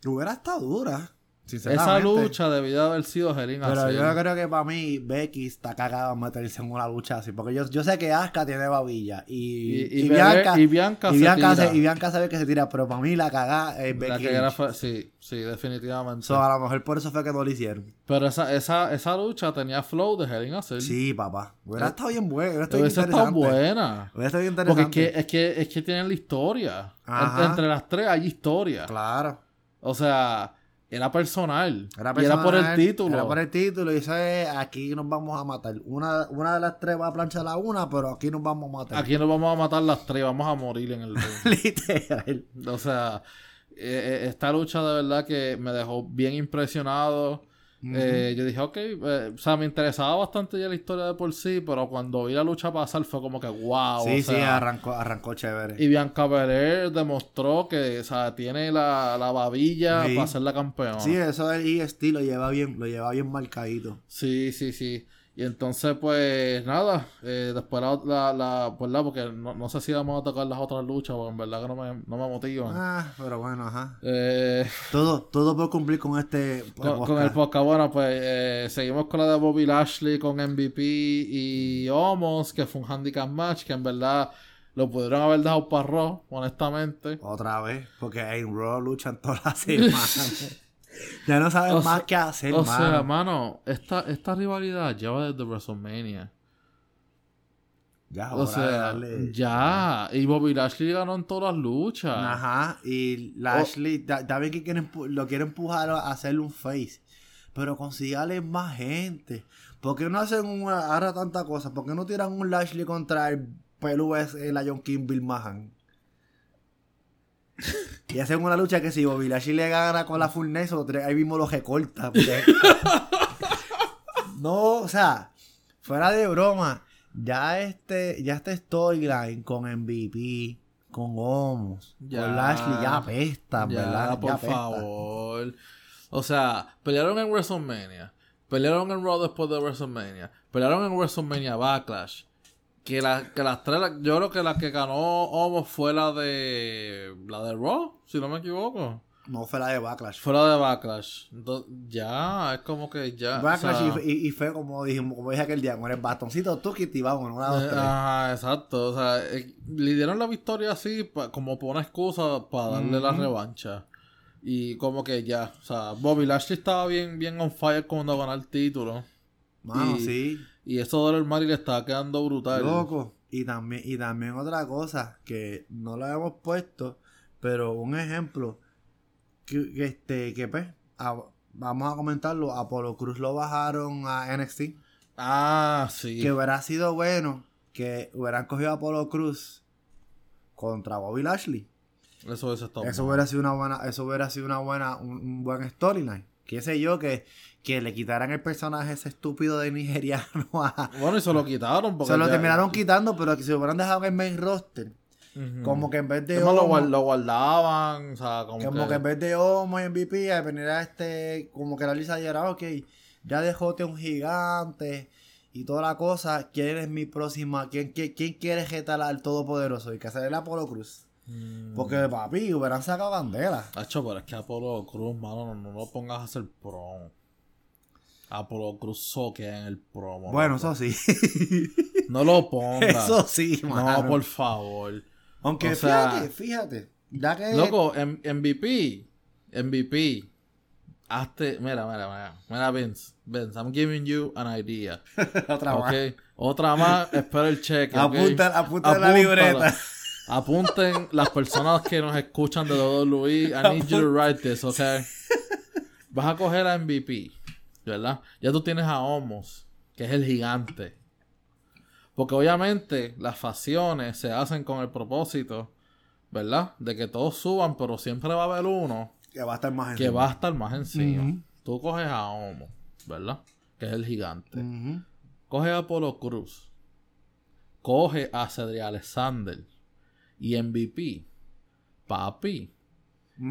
Hubiera estado dura. Esa lucha debía haber sido Hell in a Pero yo creo que para mí Becky está cagada en meterse en una lucha así. Porque yo, yo sé que Asuka tiene babilla. Y, Y, y y, Bianca, y Bianca, y se Bianca tira. se- y Bianca sabe que se tira. Pero para mí la cagada es La Becky. Lynch. fue- sí, sí, definitivamente. So, a lo mejor por eso fue que no lo hicieron. Pero esa, esa, esa lucha tenía flow de Hell in a Cell. Sí, papá. Hubiera estado bien bueno. Hubiera estado interesante. buena. Hubiera estado bien Porque interesante. es que, es que, es que tienen la historia. Entre las tres hay historia. Claro. O sea, era personal. Era y era por el personal, título. Era por el título. Y eso es, aquí nos vamos a matar. Una, una de las tres va a planchar a una, pero aquí nos vamos a matar. Aquí nos vamos a matar las tres, vamos a morir en el. Literal. o sea, eh, eh, esta lucha de verdad que me dejó bien impresionado. Eh, yo dije, ok, eh, o sea, me interesaba bastante ya la historia de por sí, pero cuando vi la lucha pasar fue como que wow. sí, o sea, sí, arrancó, arrancó chévere. Y Bianca Belair demostró que, o sea, tiene la, la babilla Sí. para ser la campeona. Sí, eso del EST lo lleva bien, lo lleva bien marcadito. Sí, sí, sí. Y entonces, pues, nada, eh, después la, la, la pues, la, porque no, no sé si vamos a tocar las otras luchas, porque en verdad que no me, no me motivan. Ah, pero bueno, ajá. Eh, Todo, todo por cumplir con este con, el podcast, bueno, pues eh, seguimos con la de Bobby Lashley con MVP y Homos, que fue un handicap match, que en verdad lo pudieron haber dejado para Raw, honestamente. Otra vez, porque en Raw luchan todas las semanas. ya no saben O más sea- qué hacer, O mano. sea, mano, esta, esta rivalidad lleva desde WrestleMania. ya, O sea, darle- ya. Y Bobby Lashley ganó en todas las luchas. Ajá, y Lashley, ta- también que quieren, empu- lo quiere empujar a hacerle un face. Pero consígale más gente. ¿Por qué no hacen una, ahora tanta cosa? ¿Por qué no tiran un Lashley contra el pelú ese, la John King Bill Mahan? Y hacen una lucha que si Bobby Lashley le gana con la full Ness, lo trae- ahí mismo lo recorta. porque- no, o sea, fuera de broma, ya este, ya este storyline con MVP, con Homos, Ya. con Lashley, ya apesta, Ya, ¿verdad? por ya apesta. favor. O sea, pelearon en WrestleMania. Pelearon en Raw después de WrestleMania. Pelearon en WrestleMania Backlash. Que, la, que las tres, la- yo creo que la que ganó Homos fue la de. La de Raw, si no me equivoco. no fue la de Backlash. Fue la de Backlash. Ento- ya, es como que ya. o Backlash sea, y, y- fue como dijimos, como dije aquel día, con el bastoncito tú y vamos, una, dos, eh, tres. Ajá, exacto. O sea, eh, le dieron la victoria así pa- como por una excusa para darle la Ujú. revancha. Y como que ya, o sea, Bobby Lashley estaba bien, bien on fire cuando ganó el título. Mano, y- sí. Y eso del Mari le estaba quedando brutal. Loco. Y también, y también otra cosa que no lo habíamos puesto, pero un ejemplo que, que este, que pues, a- vamos a comentarlo, Apolo Cruz lo bajaron a NXT. Ah, sí. Que hubiera sido bueno que hubieran cogido a Apolo Cruz contra Bobby Lashley. Eso hubiese estado Eso hubiera sido una buena, eso hubiera sido una buena, un, un buen storyline. Qué sé yo, que, que le quitaran el personaje ese estúpido de nigeriano a, Bueno, y se lo quitaron. Porque Se lo ya- terminaron quitando, pero que si lo hubieran dejado en el main roster, como que en vez de lo, guardaban, o sea, como, como que... que... en vez de Homo y MVP, a venir a este, como que la Lisa dijera, ok, ya dejóte un gigante y toda la cosa, ¿quién es mi próxima? ¿Quién, quién, quién quiere retar al Todopoderoso? Y que el Apolo Cruz. Mm. Porque, papi, hubieran sacado bandera. Hacho, pero es que Apolo Cruz, mano, no, no lo pongas a hacer promo. Apolo Cruz soquea en el promo. Bueno, loco. eso sí. No lo pongas. eso sí, No, mano. por favor. Aunque o sea- fíjate, fíjate. Ya que... Loco, M- MVP. MVP. Hazte. Mira, mira, mira. Mira, Vince. Vince, I'm giving you an idea. otra Ok. más. Otra más. Espera el cheque. ok. Apunta, apunta la libreta. Apunten las personas que nos escuchan de WWE. I need you to write this, ok. Vas a coger a MVP, ¿verdad? Ya tú tienes a Homos, que es el gigante. Porque obviamente las facciones se hacen con el propósito, ¿verdad? De que todos suban, pero siempre va a haber uno Que va a estar más que encima. va a estar más encima. Tú coges a Homo, ¿verdad? Que es el gigante. Coge a Apolo Cruz. Coge a Cedric Alexander. Y MVP. Papi.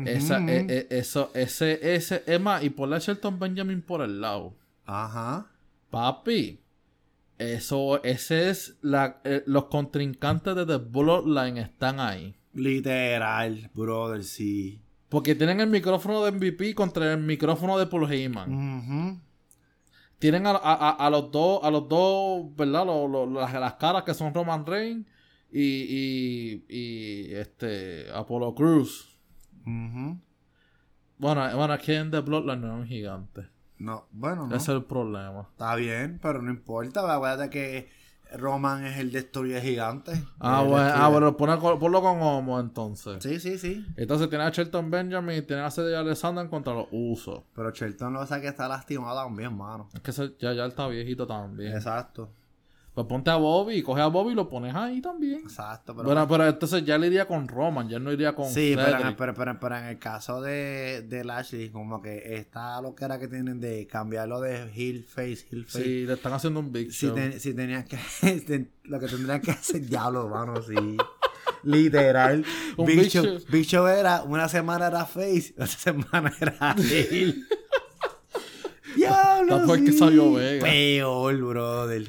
Esa, e- e- eso, ese, ese, es más, y ponle a Shelton Benjamin por el lado. Ajá. Papi. Eso, ese es la, eh, los contrincantes de The Bloodline están ahí. Literal, brother, sí. Porque tienen el micrófono de MVP contra el micrófono de Paul Heyman. Ujú. Tienen a, a- a- a los dos, a los dos, ¿verdad? Las caras que son Roman Reigns y, y, y este Apollo Cruz. Bueno, bueno, aquí en The Bloodline no es un gigante. No, bueno, no. Ese es el problema. Está bien, pero no importa. Acuérdate que Roman es el destruye gigante. Ah, El bueno, ah, bueno pone con- ponlo con Homo entonces. Sí, sí, sí. Entonces tiene a Shelton Benjamin y tiene a Cedric Alexander contra los Usos. Pero Shelton lo sabe que está lastimado también, mano. Es que ese- ya, ya él está viejito también. Exacto. Pues ponte a Bobby, coge a Bobby y lo pones ahí también. Exacto. Pero, Bueno, pero entonces ya él iría con Roman, ya no iría con sí, pero, Cedric. pero, pero, pero en el caso de, de Lashley, como que está lo que era que tienen de cambiarlo de heel face, heel face. Sí, le están haciendo un big Si, show. si tenían que. ten- lo que tendrían que hacer, diablo, hermano, sí. Literal. Un Big, Big Show, Show. Big Show era. Una semana era face, otra semana era heel. Diablo. Está peor que. Sabio Vega. Peor, brother.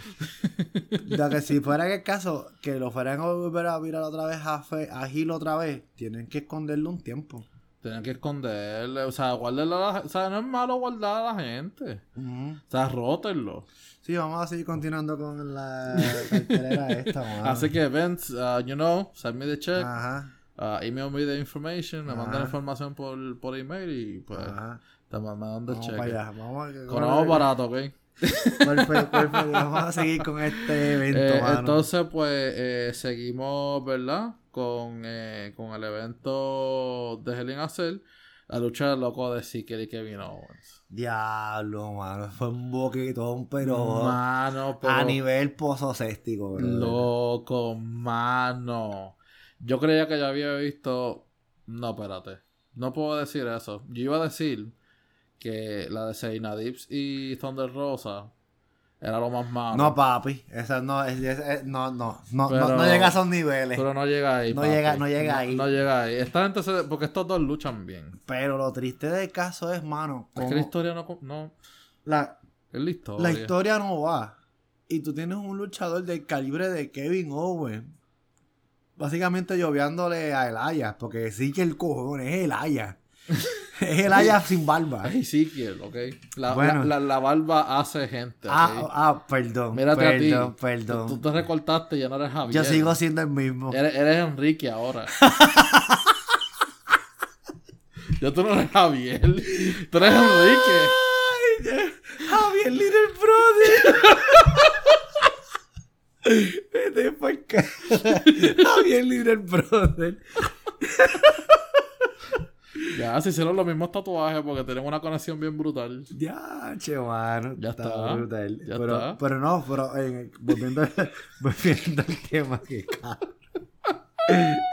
Lo que si fuera en el caso que lo fueran a volver a virar otra vez a, fe, a heel otra vez, tienen que esconderlo un tiempo. Tienen que esconderle, o sea, guardarle a la O sea, no es malo guardar a la gente. Ujú. O sea, rótenlo. Sí, vamos a seguir continuando con la cartelera esta, mano. Así que, Vince, uh, you know, send me the check. Ajá. uh, email me the information. Me mandan información por, por email y pues Ajá. Te mandan el Vamos cheque. para allá. Vamos a Cobramos barato, ¿ok? Perfecto, perfecto. Vamos a seguir con este evento, Eh, mano. entonces, pues, eh, seguimos, ¿verdad? Con, eh, con el evento de a Cell, la lucha del loco de Seeker y Kevin Owens. Diablo, mano. Fue un boquetón, pero Mano, pero... a nivel pozo céstico, bro. Loco, mano. Yo creía que ya había visto. No, espérate. No puedo decir eso. Yo iba a decir que la de Seina Dips y Thunder Rosa era lo más malo. No, papi. Esa no, es, no, no, no, Pero- no, no llega a esos niveles. Pero, Pero no llega ahí. No papi. llega- no llega ahí. No, llega ahí. Esta gente se. Porque estos dos luchan bien. lo triste del caso es, mano, Es que la historia no. no la, es la historia. la historia no va. Y tú tienes un luchador del calibre de Kevin Owen. Básicamente lloviándole a Elias. Porque sí que el cojón es Elias. Es el Aya sin barba. Es Ezequiel, ¿ok? La, Bueno. la, la, la barba hace gente. Ah, ah, perdón. Mírate perdón, a ti. perdón. Tú te recortaste ya no eres Javier. Yo sigo siendo el mismo. Eres, eres Enrique ahora. ya tú no eres Javier. Tú eres Enrique. Ay, Javier Little Brother. Vete pa'l cara. Javier Little Brother. Ya, se hicieron los mismos tatuajes porque tenemos una conexión bien brutal. Ya, che, mano. Ya está, brutal. ya pero, está. pero no, pero eh, volviendo, volviendo al tema que.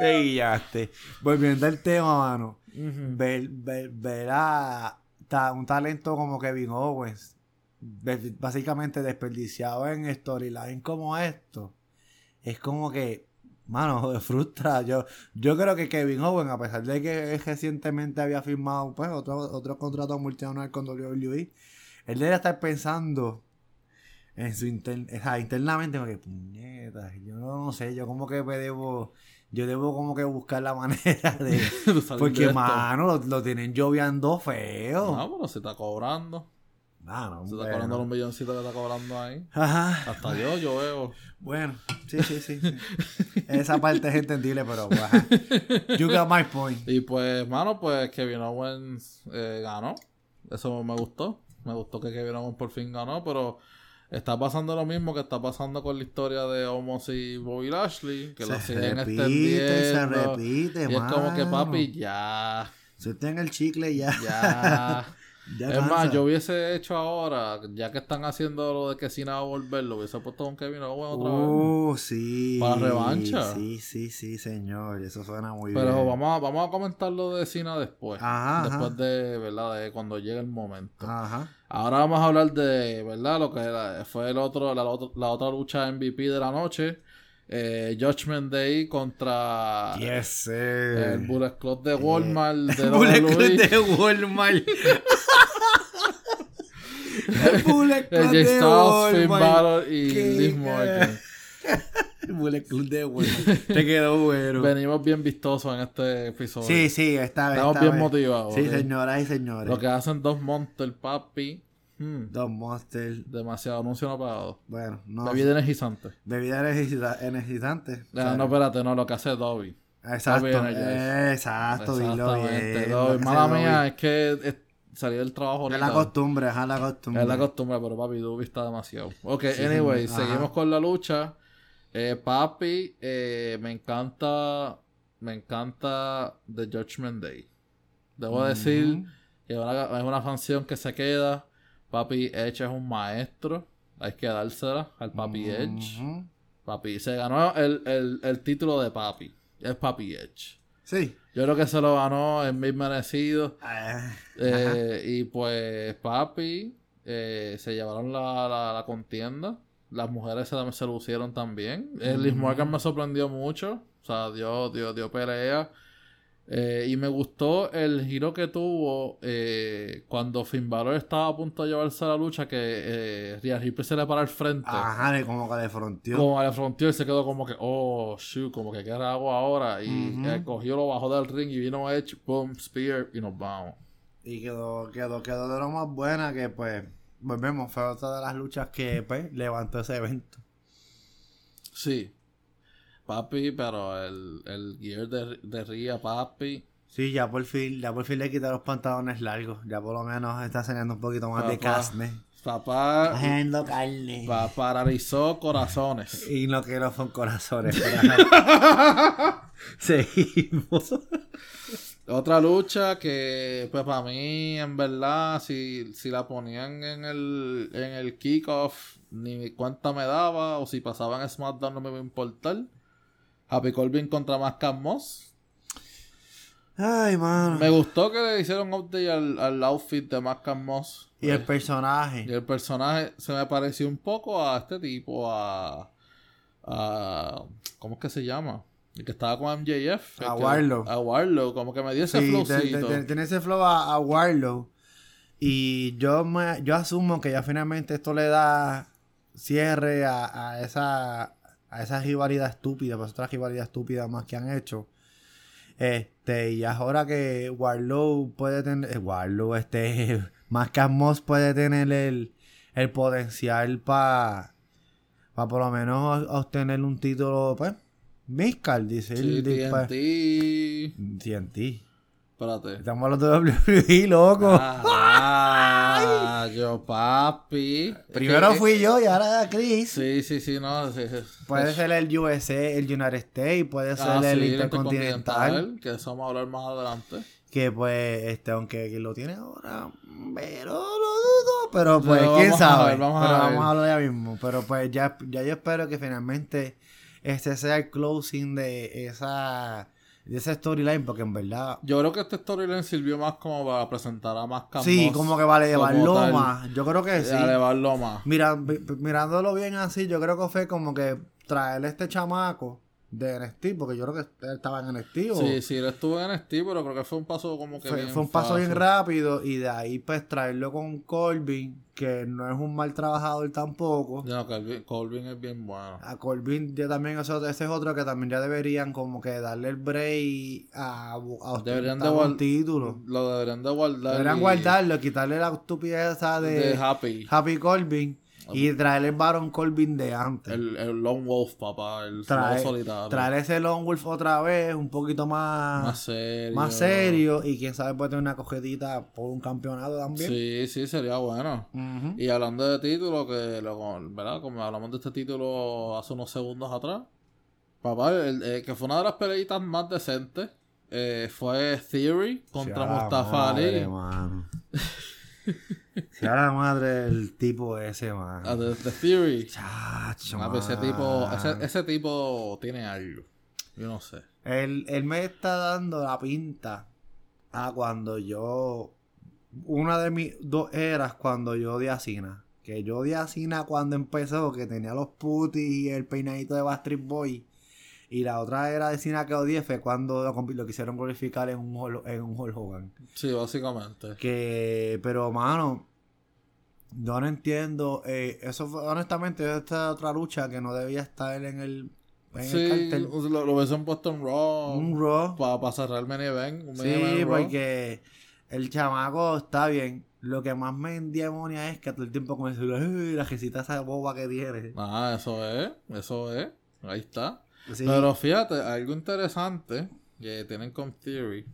Te guillaste. Volviendo al tema, mano. Ver, ver, ver a ta- un talento como Kevin Owens, básicamente desperdiciado en storyline como esto, es como que, mano, frustra. Yo, yo creo que Kevin Owens, a pesar de que recientemente había firmado pues, otro, otro contrato multinacional con WWE, él debe estar pensando en su inter- o sea, internamente, como que puñetas, yo no, no sé, yo como que me debo, yo debo como que buscar la manera de, porque, mano, lo, lo tienen lloviando feo. No, pero se está cobrando. Mano, Se está cobrando los milloncitos que está cobrando ahí. Ajá. Hasta yo, yo veo. Bueno, sí, sí, sí. sí. Esa parte es entendible, pero ajá. You got my point. Y pues, mano, pues Kevin Owens eh, ganó. Eso me gustó. Me gustó que Kevin Owens por fin ganó, pero está pasando lo mismo que está pasando con la historia de Omos y Bobby Lashley, que se siguen repite, extendiendo. se repite, y es como que, papi, ya, Suelten el chicle ya. ya. Ya es más, yo hubiese hecho ahora, ya que están haciendo lo de que Cena va a volver, lo hubiese puesto con Kevin Owens otra vez. Uh, sí. Para revancha. Sí, sí, sí, señor. Eso suena muy Pero bien. vamos a, vamos a comentar lo de Cena después. Ajá, ajá. después de, ¿verdad? De cuando llegue el momento. Ajá. Ahora vamos a hablar de, ¿verdad? Lo que era- fue el otro, la, la otra lucha MVP de la noche. Eh, Judgment Day contra Yes, sir. el Bullet Club de Walmart de Bullet Club de Walmart. el Bullet Club de Styles, Finn. Balor y Liv Morgan. Bullet Club de Walmart. Te quedó bueno. Venimos bien vistosos en este episodio. Sí, sí, esta vez. Estamos esta bien vez. motivados. Sí, señoras y señores. Lo que hacen dos Monster Papi. Hmm, Dos Monsters. demasiado anuncio no pagado. Bueno, no. Bebida energizante. Bebida energiza- energizante. Ah, Claro. no, espérate, no, lo que hace Dobby. Exacto. Dobby. Exacto, dilo Exactamente. Dobby. Mala mía, es que salí del trabajo Es la costumbre, ajá, la costumbre. Es la costumbre, pero papi, Dobby está demasiado. Ok, Sí, anyway, seguimos con la lucha. Eh, papi, eh, me encanta, me encanta The Judgment Day. Debo decir que es una, es una canción que se queda. Papi Edge es un maestro. Hay que dársela al Papi Edge. Papi, se ganó el, el, el título de Papi. Es Papi Edge. Sí. Yo creo que se lo ganó en mil merecido. Ah, Eh, y pues Papi eh, se llevaron la, la, la contienda. Las mujeres se, se lucieron también. Eh, Liz Morgan me sorprendió mucho. O sea, dio, dio, dio pelea. Eh, y me gustó el giro que tuvo eh, cuando Finn Balor estaba a punto de llevarse a la lucha que eh, Rhea Ripley se le para al frente. Ajá, de como que de fronteó. Como al frontier se quedó como que, oh, shoot, como que qué hago ahora. Y eh, cogió, lo bajó del ring y vino Edge, boom, spear y nos vamos. Y quedó, quedó, quedó de lo más buena que pues volvemos, fue otra de las luchas que pues levantó ese evento. Sí. Papi, pero el, el gear de, de Ria, papi. Sí, ya por fin, ya por fin le quité los pantalones largos. Ya por lo menos está enseñando un poquito más de carne. Papá, Haciendo carne. pa- paralizó corazones. Y no que no son corazones. Seguimos. Otra lucha que, pues para mí, en verdad, si, si la ponían en el, en el kickoff, ni cuánta me daba, o si pasaban en SmackDown no me iba a importar. Happy Corbin contra Mascas Moss. Ay, mano. Me gustó que le hicieron update al, al outfit de Mascas Moss. Y el personaje. Y el personaje se me pareció un poco a este tipo, a. a ¿Cómo es que se llama? El que estaba con MJF. A Warlow. A Warlow, como que me dio ese Sí, flowcito. tiene ese flow a, a Warlow. Y yo me, yo asumo que ya finalmente esto le da cierre a, a esa a esa rivalidad estúpida, pues otra rivalidad estúpida más que han hecho. Este, y ahora que Warlow puede tener, eh, Warlow, este, más que Moss puede tener el, el potencial para pa por lo menos obtener un título, pues, Miscal, dice Sí, él. di- pa- TNT. Espérate. Estamos hablando de WWE, loco. Ah, yo, papi. Primero fui yo y ahora Chris. Sí, sí, sí, no. sí, sí. Puede ser el USA, el United States, puede ser Ah, el sí, Intercontinental. Que eso vamos a hablar más adelante. Que pues, este, aunque lo tiene ahora, pero lo dudo. Pero pues, Pero quién vamos a sabe. ver, vamos a pero vamos a hablar ya mismo. Pero pues ya, ya yo espero que finalmente este sea el closing de esa, de esa storyline, porque en verdad. Yo creo que este storyline sirvió más como para presentar a más campos. Sí, como que llevarlo tal. más. Yo creo que sí. A elevarlo más. Mira, mirándolo bien así, yo creo que fue como que traerle este chamaco de NXT, porque yo creo que él estaba en NXT. o- Sí, sí, él estuvo en NXT, pero creo que fue un paso como que fue, bien fue un paso bien rápido y de ahí pues traerlo con Corbin, que no es un mal trabajador tampoco. No, Colvin, Colvin es bien bueno. A Corbin ya también, eso, ese es otro que también ya deberían como que darle el break a, a Deberían de un título. Lo deberían de guardar. Deberían y- guardarlo, quitarle la estupidez de, De Happy. Happy Corbin y traerle el Baron Corbin de antes. El, el Lone Wolf, papá. El Trae- lobo solitario. traer ese Lone Wolf otra vez, un poquito más, más serio. más serio y quién sabe puede tener una cogetita por un campeonato también. Sí, sí, sería bueno. Y hablando de título, que luego, ¿verdad? Como hablamos de este título hace unos segundos atrás, papá, el, eh, que fue una de las peleitas más decentes, eh, fue Theory contra la Mustafa madre, Ali. Sea la madre del tipo ese, mano. Ah, de, de Theory. Chacho, Ah, pues ese tipo, ese, ese tipo tiene algo. Yo no sé. Él, él me está dando la pinta a cuando yo. Una de mis dos eras cuando yo odié a Cena. Que yo odié a Cena cuando empezó, que tenía los putis y el peinadito de Backstreet Boy. Y la otra era de Cena que odié fue cuando lo, lo quisieron glorificar en un, en un Hulk Hogan. Sí, básicamente. Que, pero mano, yo no entiendo. eh, eso fue, honestamente, esta otra lucha que no debía estar en el, en el Sí, lo, lo puesto en Raw Un Raw. para cerrar el main event. un main Sí, Raw. porque el chamaco está bien. Lo que más me endemonia es que todo el tiempo con el celular, "Ay, la esa boba que tiene. Ah, eso es, eso es. Ahí está. Sí. Pero fíjate, algo interesante que tienen con Theory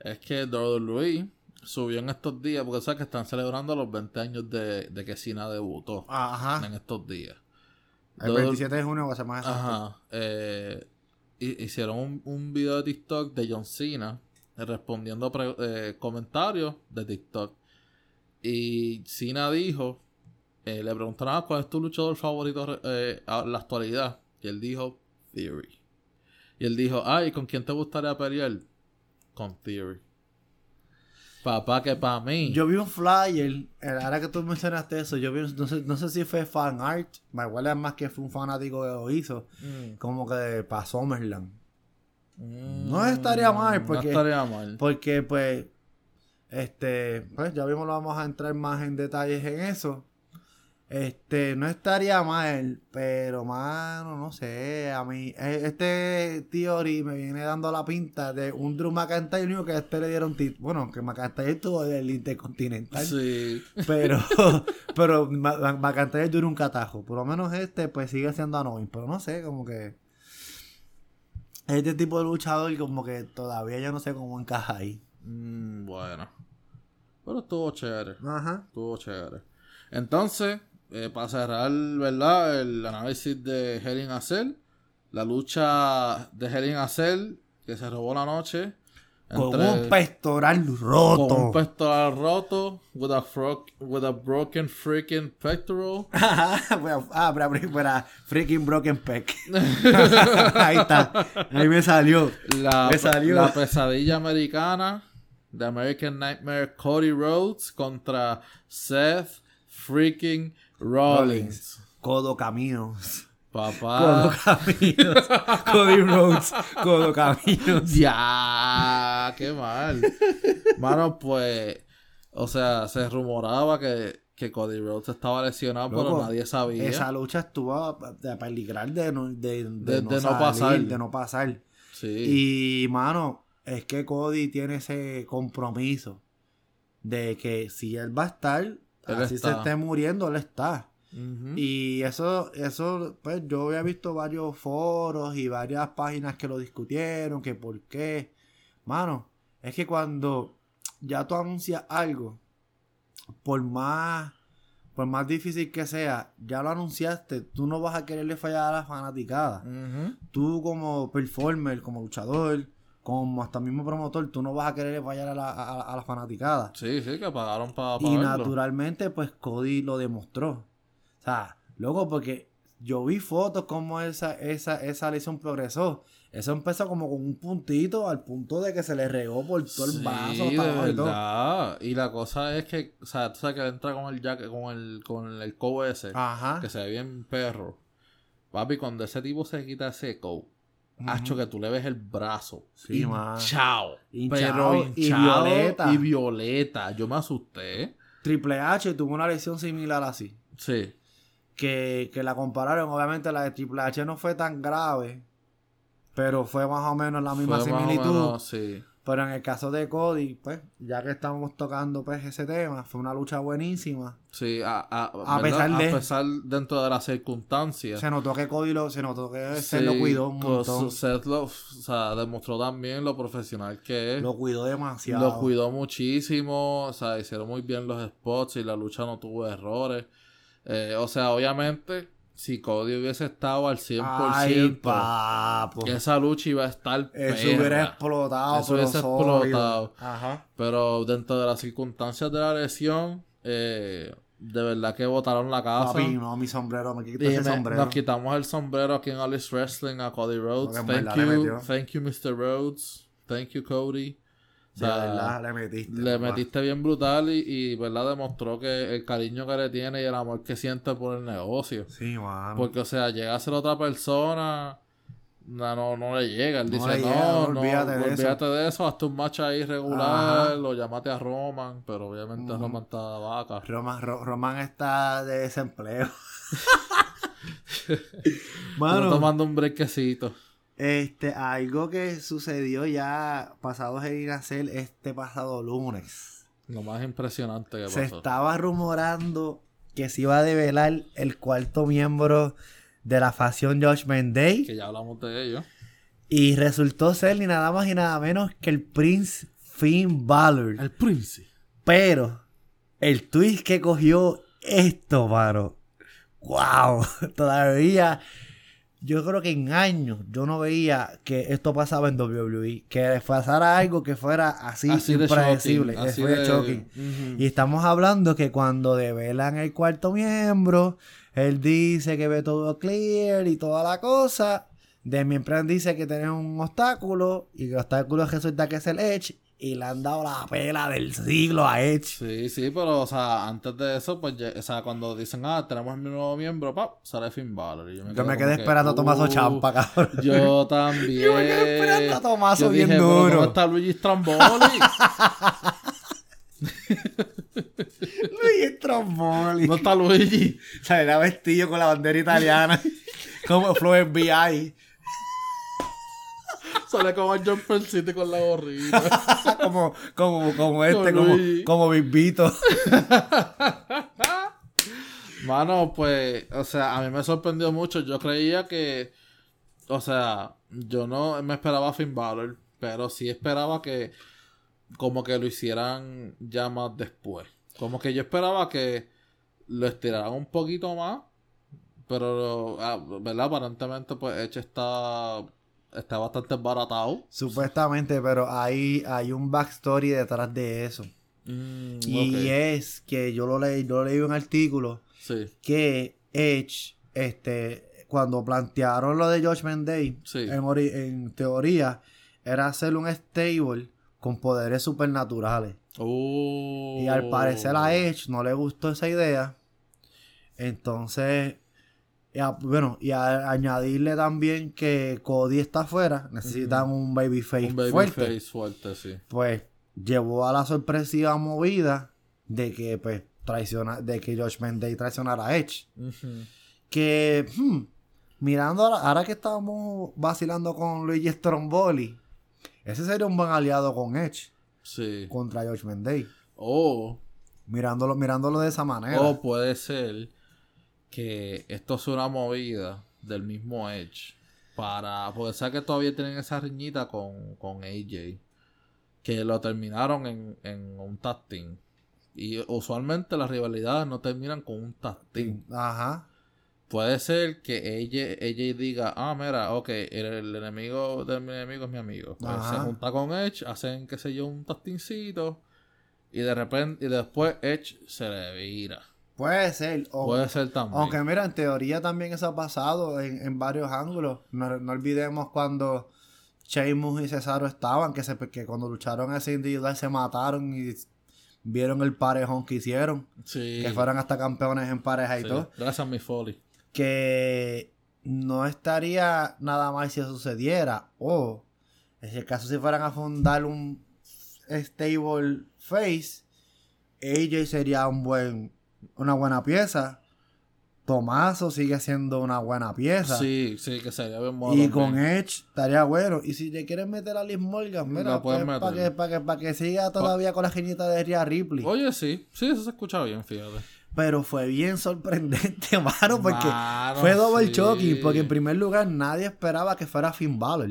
es que WWE subió en estos días, porque sabes que están celebrando los 20 años de, de que Cena debutó Ajá. en estos días. El Todo- 27 de junio va a ser más exacto. Ajá. eh, hi- hicieron un, un video de TikTok de John Cena eh, respondiendo a pre- eh, comentarios de TikTok. Y Cena dijo, eh, le preguntaron "Ah, cuál es tu luchador favorito eh, a la actualidad. Y él dijo, Theory. Y él dijo, ay, ¿con quién te gustaría pelear? Con Theory. Papá, que para mí. Yo vi un flyer, eh, ahora que tú mencionaste eso, yo vi, un- no sé, no sé si fue fan art, me huele más que fue un fanático que lo hizo, Mm, como que para Summerland. mm, No estaría mal, porque- No estaría mal. Porque, pues, este, pues ya mismo lo vamos a entrar más en detalles en eso. Este, no estaría mal, pero, mano, no sé, a mí, eh, este Theory me viene dando la pinta de un Drew McIntyre único que a este le dieron bueno, que McIntyre tuvo el Intercontinental, Sí. pero, pero McIntyre duró un catajo, por lo menos este, pues sigue siendo annoying, pero no sé, como que este tipo de luchador como que todavía yo no sé cómo encaja ahí. Mm, bueno. Pero estuvo chévere. Ajá. Estuvo chévere. Entonces, eh, para cerrar, ¿verdad? El análisis de Hell in a Cell. La lucha de Hell in a Cell que se robó la noche. Con entre- un pectoral roto. Con un pectoral roto. With a, fro- with a broken freaking pectoral. Ah, para, para freaking broken peck. Ahí está. Ahí me salió. La, Me salió. la pesadilla americana de American Nightmare Cody Rhodes contra Seth freaking Rollins. Codo Caminos. Codo Papá. Caminos. Cody Rhodes. Codo Caminos. Ya, qué mal. Mano, pues, o sea, se rumoraba que, que Cody Rhodes estaba lesionado, pero nadie sabía. Esa lucha estuvo a, a peligrar de no, de, de De- no, de no pasar. De no pasar. Sí. Y, mano, es que Cody tiene ese compromiso de que si él va a estar, así se esté muriendo, él está. Y eso, eso, pues yo había visto varios foros y varias páginas que lo discutieron, que por qué. Mano, es que cuando ya tú anuncias algo, por más, por más difícil que sea, ya lo anunciaste, tú no vas a quererle fallar a la fanaticada. Ujú. Tú como performer, como luchador, como hasta mismo promotor, tú no vas a quererle fallar a la, a, a la fanaticada. Sí, sí, que pagaron para Y verlo. naturalmente, pues Cody lo demostró. O sea, loco, porque yo vi fotos como esa, esa, esa lesión progresó. Eso empezó como con un puntito al punto de que se le regó por todo el Sí, vaso. de abajo y todo. verdad. Y la cosa es que, o sea, tú sabes que entra con el jacket, con el, con el coat ese, Ajá. que se ve bien perro. Papi, cuando ese tipo se quita ese coat, hacho que tú le ves el brazo. Sí. Hinchao Pero y violeta. Y violeta. Yo me asusté. Triple H tuvo una lesión similar así. Sí. Que, que la compararon. Obviamente la de Triple H no fue tan grave. Pero fue más o menos la misma Fue similitud. menos, sí. Pero en el caso de Cody, pues, ya que estamos tocando pues ese tema, fue una lucha buenísima. Sí, a, a, A pesar de- A pesar dentro de las circunstancias. Se notó que Cody lo, se notó que Sí, lo cuidó un montón. Seth lo, o sea, demostró también lo profesional que es. Lo cuidó demasiado. Lo cuidó muchísimo, o sea, hicieron muy bien los spots y la lucha no tuvo errores. Eh, o sea, obviamente, si Cody hubiese estado al 100%, Ay, papo. esa lucha iba a estar Eso perra. hubiera explotado. Eso pero hubiese explotado. Ajá. Pero dentro de las circunstancias de la lesión, eh, de verdad que botaron la casa. Papi, no, mi sombrero, me quito Y ese me- sombrero. Nos quitamos el sombrero aquí en Alice Wrestling a Cody Rhodes. Porque Thank you, thank you, Mr. Rhodes. Thank you, Cody. O De sea, verdad, le metiste. le papá. metiste bien brutal y, y, verdad demostró que el cariño que le tiene y el amor que siente por el negocio. Sí, mano. Porque, o sea, llega a ser otra persona, no, no, no le llega. Él No dice, no, no, olvídate de eso". olvídate de eso, hazte un match ahí regular, Ajá. lo llamate a Roman, pero obviamente. Roman está de vaca. Roman, Ro- Roman está de desempleo. Está Mano, tomando un brequecito. Este, algo que sucedió ya pasados en hacer este pasado lunes. Lo más impresionante que Se pasó. estaba rumorando que se iba a develar el cuarto miembro de la facción Judgment Day. Que ya hablamos de ello. Y resultó ser ni nada más ni nada menos que el Prince Finn Balor. El Prince. Pero el twist que cogió esto, mano. Wow. Todavía. Yo creo que en años yo no veía que esto pasaba en WWE. Que pasara algo que fuera así, Así de impredecible. shocking, así fue de- shocking. Ujú. Y estamos hablando que cuando develan el cuarto miembro, él dice que ve todo clear y toda la cosa. Demian Priest dice que tiene un obstáculo y que el obstáculo resulta que es el Edge. Y le han dado la pela del siglo a Edge. Sí, sí, pero, o sea, antes de eso, pues, ya- o sea, cuando dicen, ah, tenemos el nuevo miembro, pap, sale Finn Balor. Y yo me Yo me quedé que, esperando a Tomaso uh, Champa, cabrón. Yo también. Yo me quedé esperando a Tomaso Yo bien dije, duro. ¿Cómo está Luigi Stramboli? Luis Stromboli. no está Luigi. O sea, era vestido con la bandera italiana. como Flow FBI. Sale como el Jumper City con la gorrita. como, como, como este, como, como Bimbito. Mano, pues, o sea, a mí me sorprendió mucho. Yo creía que, o sea, yo no me esperaba a Finn Balor, pero sí esperaba que, como que lo hicieran ya más después. Como que yo esperaba que lo estiraran un poquito más, pero, ah, ¿verdad? Aparentemente, pues, Edge está, está bastante baratado. Supuestamente, pero hay, hay un backstory detrás de eso. Y es que yo lo leí, yo leí un artículo Sí, que Edge, este, cuando plantearon lo de Judgment Day, Sí. en, en teoría, era hacer un stable con poderes supernaturales. Uh, Y al parecer a Edge no le gustó esa idea. Entonces, y a- bueno, y a- añadirle también que Cody está afuera, necesitan un babyface un baby fuerte. face fuerte, sí. Pues llevó a la sorpresiva movida de que, pues, traiciona, de que Judgment Day traicionara a Edge. Que, hmm, mirando ahora, ahora que estábamos vacilando con Luigi Stromboli, ese sería un buen aliado con Edge Sí. contra George Mendey. O, Mirándolo, mirándolo de esa manera. o puede ser que esto sea una movida del mismo Edge. Para. Porque sabes que todavía tienen esa riñita con, con AJ. Que lo terminaron en, en un tag team. Y usualmente las rivalidades no terminan con un tag team. Ajá. Puede ser que ella, ella diga, ah, mira, ok, el, el enemigo de mi enemigo es mi amigo. Pues se junta con Edge, hacen, qué sé yo, un tastincito. Y de repente, y después Edge se le vira. Puede ser. o- Puede ser también. Aunque mira, en teoría también eso ha pasado en, en varios ángulos. No, no olvidemos cuando Sheamus y Cesaro estaban, que, se, que cuando lucharon ese individual se mataron y vieron el parejón que hicieron. sí. Que fueron hasta campeones en pareja y sí. todo. Gracias a mi Foley. Que no estaría nada mal si eso sucediera. O, en el caso si fueran a fundar un stable face, AJ sería un buen, una buena pieza. Tomaso sigue siendo una buena pieza. Sí, sí, que sería bien modo Y con Edge estaría bueno. Y si le quieres meter a Liz Morgan, mira, La puedes para que, pa' que, pa' que siga todavía con la genita de Rhea Ripley. Oye, sí, sí, eso se escucha bien, fíjate. Pero fue bien sorprendente, mano, porque Mano, fue double sí. shocking. Porque en primer lugar nadie esperaba que fuera Finn Balor.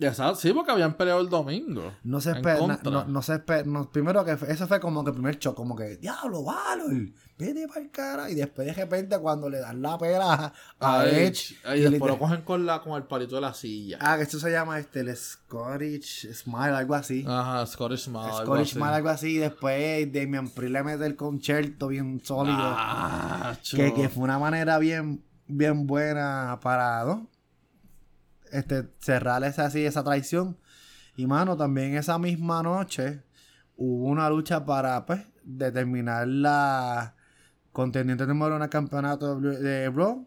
Exacto, sí, porque habían peleado el domingo. No se espera, no, no se espera, no- primero que eso fue como que el primer shock, como que, diablo, Valor, vete para el cara. Y después de repente cuando le dan la pera a, A Edge, Edge. Y después lo cogen con, la, con el palito de la silla. ah, que esto se llama este, el Scottish Smile, algo así. Ajá, Scottish Smile. algo Scottish así. Smile, algo así. Y después Damian Priest le mete el concierto bien sólido. Ah, que, que fue una manera bien, bien buena para ¿no? este, cerrar esa, así, esa traición. Y mano, también esa misma noche hubo una lucha para pues determinar la contendiente número uno del campeonato de, de Raw.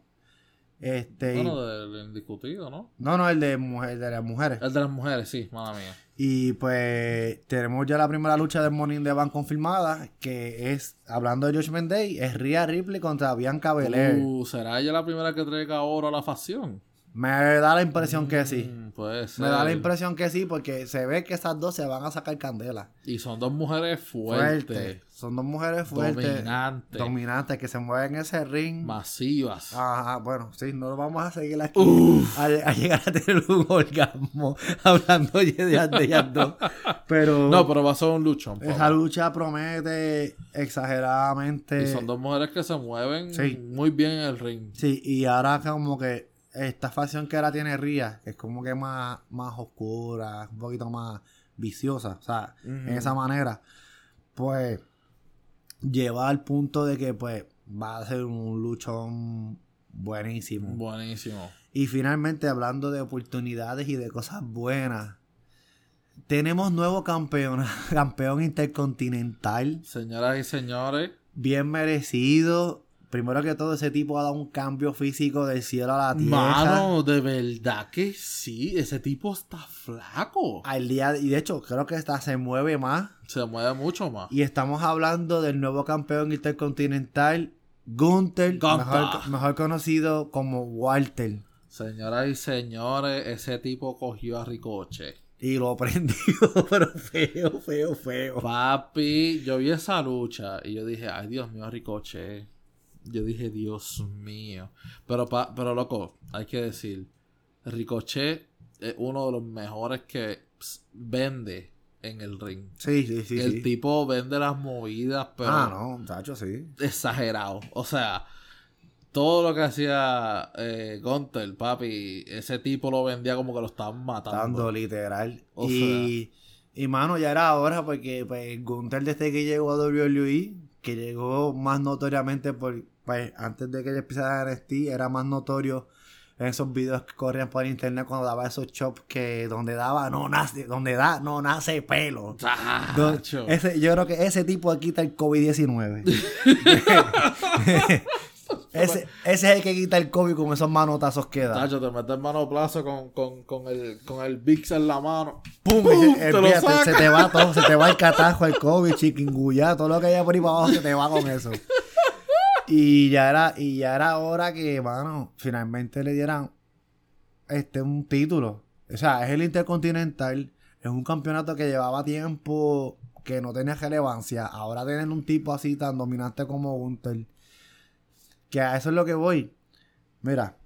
Este, y- Bueno, del indiscutido, ¿no? no, no, el de, mujer, de las mujeres. El de las mujeres, sí, mala mía. Y pues tenemos ya la primera lucha de Morning de Van confirmada, que es, hablando de Josh Day, es Rhea Ripley contra Bianca Belair. Uh, ¿Será ella la primera que traiga oro a la facción? Me da la impresión que sí. Mm, puede ser. Me da la impresión que sí, porque se ve que esas dos se van a sacar candela. Y son dos mujeres fuertes, Fuertes. Son dos mujeres fuertes. dominantes, Dominantes, que se mueven en ese ring. masivas. Ajá, bueno, sí, no lo vamos a seguir aquí a, a llegar a tener un orgasmo hablando de, de, ellas dos. Pero, No, pero va a ser un luchón. papá. esa lucha promete exageradamente. Y son dos mujeres que se mueven Sí. muy bien en el ring. Sí, y ahora como que esta facción que ahora tiene Ría, que es como que más, más oscura, un poquito más viciosa, o sea, en esa manera, pues lleva al punto de que pues va a ser un luchón buenísimo. Buenísimo. Y finalmente, hablando de oportunidades y de cosas buenas, tenemos nuevo campeón, campeón intercontinental, Señoras y señores, bien merecido. Primero que todo, ese tipo ha dado un cambio físico del cielo a la tierra. mano, de verdad que sí, ese tipo está flaco. Al día, y de hecho, creo que hasta se mueve más. Se mueve mucho más. Y estamos hablando del nuevo campeón intercontinental, Gunther, Gunther. Mejor, mejor conocido como Walter. Señoras y señores, ese tipo cogió a Ricoche. Y lo prendió, pero feo, feo, feo. Papi, yo vi esa lucha y yo dije, ay Dios mío, Ricoche. Yo dije, Dios mío. Pero, pa- pero loco, hay que decir, Ricochet es uno de los mejores que ps, vende en el ring. Sí, sí, sí. el sí. tipo vende las movidas, pero Ah, no, muchacho, sí. exagerado. O sea, todo lo que hacía eh, Gunther, papi, ese tipo lo vendía como que lo estaban matando. Dando literal. O y, y mano, ya era hora porque pues Gunther desde que llegó a WWE, que llegó más notoriamente por, pues antes de que ella empezara a NXT, era más notorio en esos videos que corrían por internet cuando daba esos chops que donde daba no nace, donde da no nace pelo. Don- Tacho. ese, yo creo que ese tipo quita el COVID-19. ese, ese es el que quita el COVID con esos manotazos que da. Tacho, te metes mano plazo con, con, con el, con el Vix en la mano. ¡Pum! ¡Pum! Te lo fíjate, saca. se te va todo, se te va el catajo, el COVID, chiquinguya, todo lo que haya por ahí para abajo se te va con eso. Y ya era, y ya era hora que, mano, finalmente le dieran este un título. O sea, es el Intercontinental. Es un campeonato que llevaba tiempo que no tenía relevancia. Ahora tienen un tipo así tan dominante como Gunther. Que a eso es lo que voy. Mira,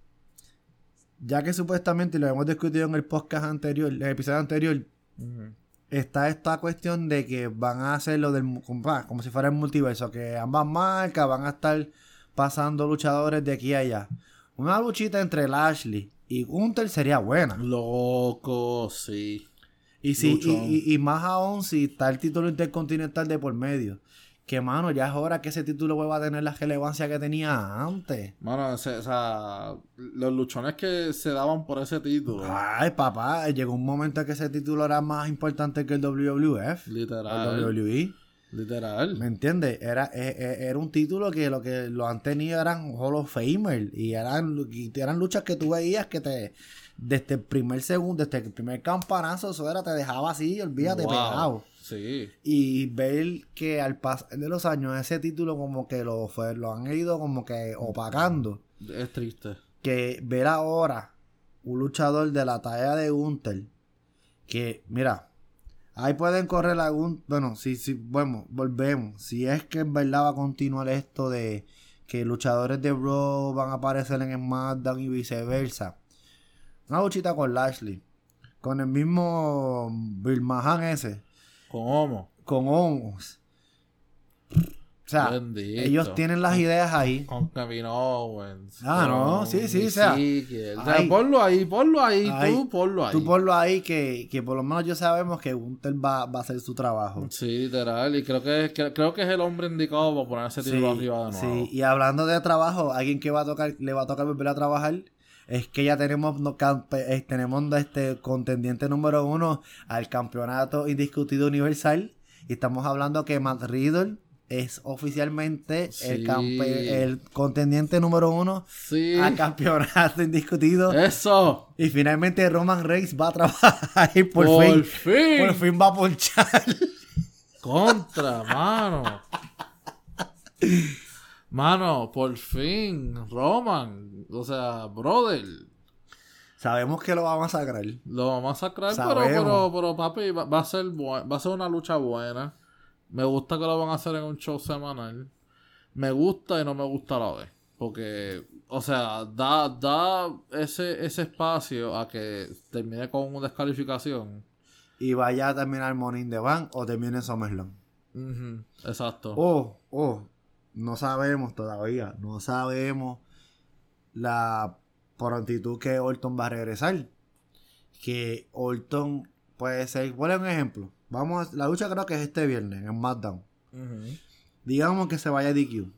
ya que supuestamente lo hemos discutido en el podcast anterior, el episodio anterior, está esta cuestión de que van a hacer lo del ah, como si fuera el multiverso, que ambas marcas van a estar pasando luchadores de aquí a allá. Una luchita entre Lashley y Gunther sería buena. Loco, sí. Y, si, y, y, más aún si está el título intercontinental de por medio. Que, mano, ya es hora que ese título vuelva a tener la relevancia que tenía antes. Mano, o sea, los luchones que se daban por ese título. Ay, papá, llegó un momento en que ese título era más importante que el WWF. Literal. El WWE. Literal. ¿Me entiendes? Era, e, e, era un título que lo que lo han tenido eran Hall of Famer. Y eran, eran luchas que tú veías que te. Desde el primer segundo, desde el primer campanazo, eso era, te dejaba así, olvídate, pegado. Sí. Y ver que al pasar de los años ese título como que lo, fue, lo han ido como que opacando. Es triste. Que ver ahora un luchador de la talla de Gunther, que mira, ahí pueden correr algún, bueno, si, si, bueno, volvemos, si es que en verdad va a continuar esto de que luchadores de Bro van a aparecer en SmackDown y viceversa. Una luchita con Lashley, con el mismo Bill Mahan ese con Homo. Con Homos. O sea, ellos tienen las ideas ahí. Con Kevin Owens. Ah, no, sí, sí, o sea, ponlo ahí, ponlo ahí, tú ponlo ahí. Tú ponlo ahí que, que por lo menos ya sabemos que Gunther va, va a hacer su trabajo. Sí, literal, y creo que, creo que es el hombre indicado para poner ese título arriba de nuevo. Sí, y hablando de trabajo, alguien que va a tocar, le va a tocar volver a trabajar es que ya tenemos, no, eh, tenemos este contendiente número uno al campeonato indiscutido universal. Y estamos hablando que Matt Riddle es oficialmente el, el contendiente número uno al campeonato indiscutido. Eso. Y finalmente Roman Reigns va a trabajar y por, fin, Por fin va a ponchar. Contra, mano. Mano, por fin, Roman. O sea, brother. Sabemos que lo va a masacrar. Lo va a masacrar, pero, pero, pero, papi, va, a ser va a ser una lucha buena. Me gusta que lo van a hacer en un show semanal. Me gusta y no me gusta a la vez. Porque, o sea, da, da ese, ese espacio a que termine con una descalificación. Y vaya a terminar Morning the Bank o termine SummerSlam. Exacto. Oh, oh, no sabemos todavía, no sabemos la prontitud que Orton va a regresar. Que Orton puede ser, por un ejemplo, vamos la lucha creo que es este viernes en SmackDown. Digamos que se vaya DQ.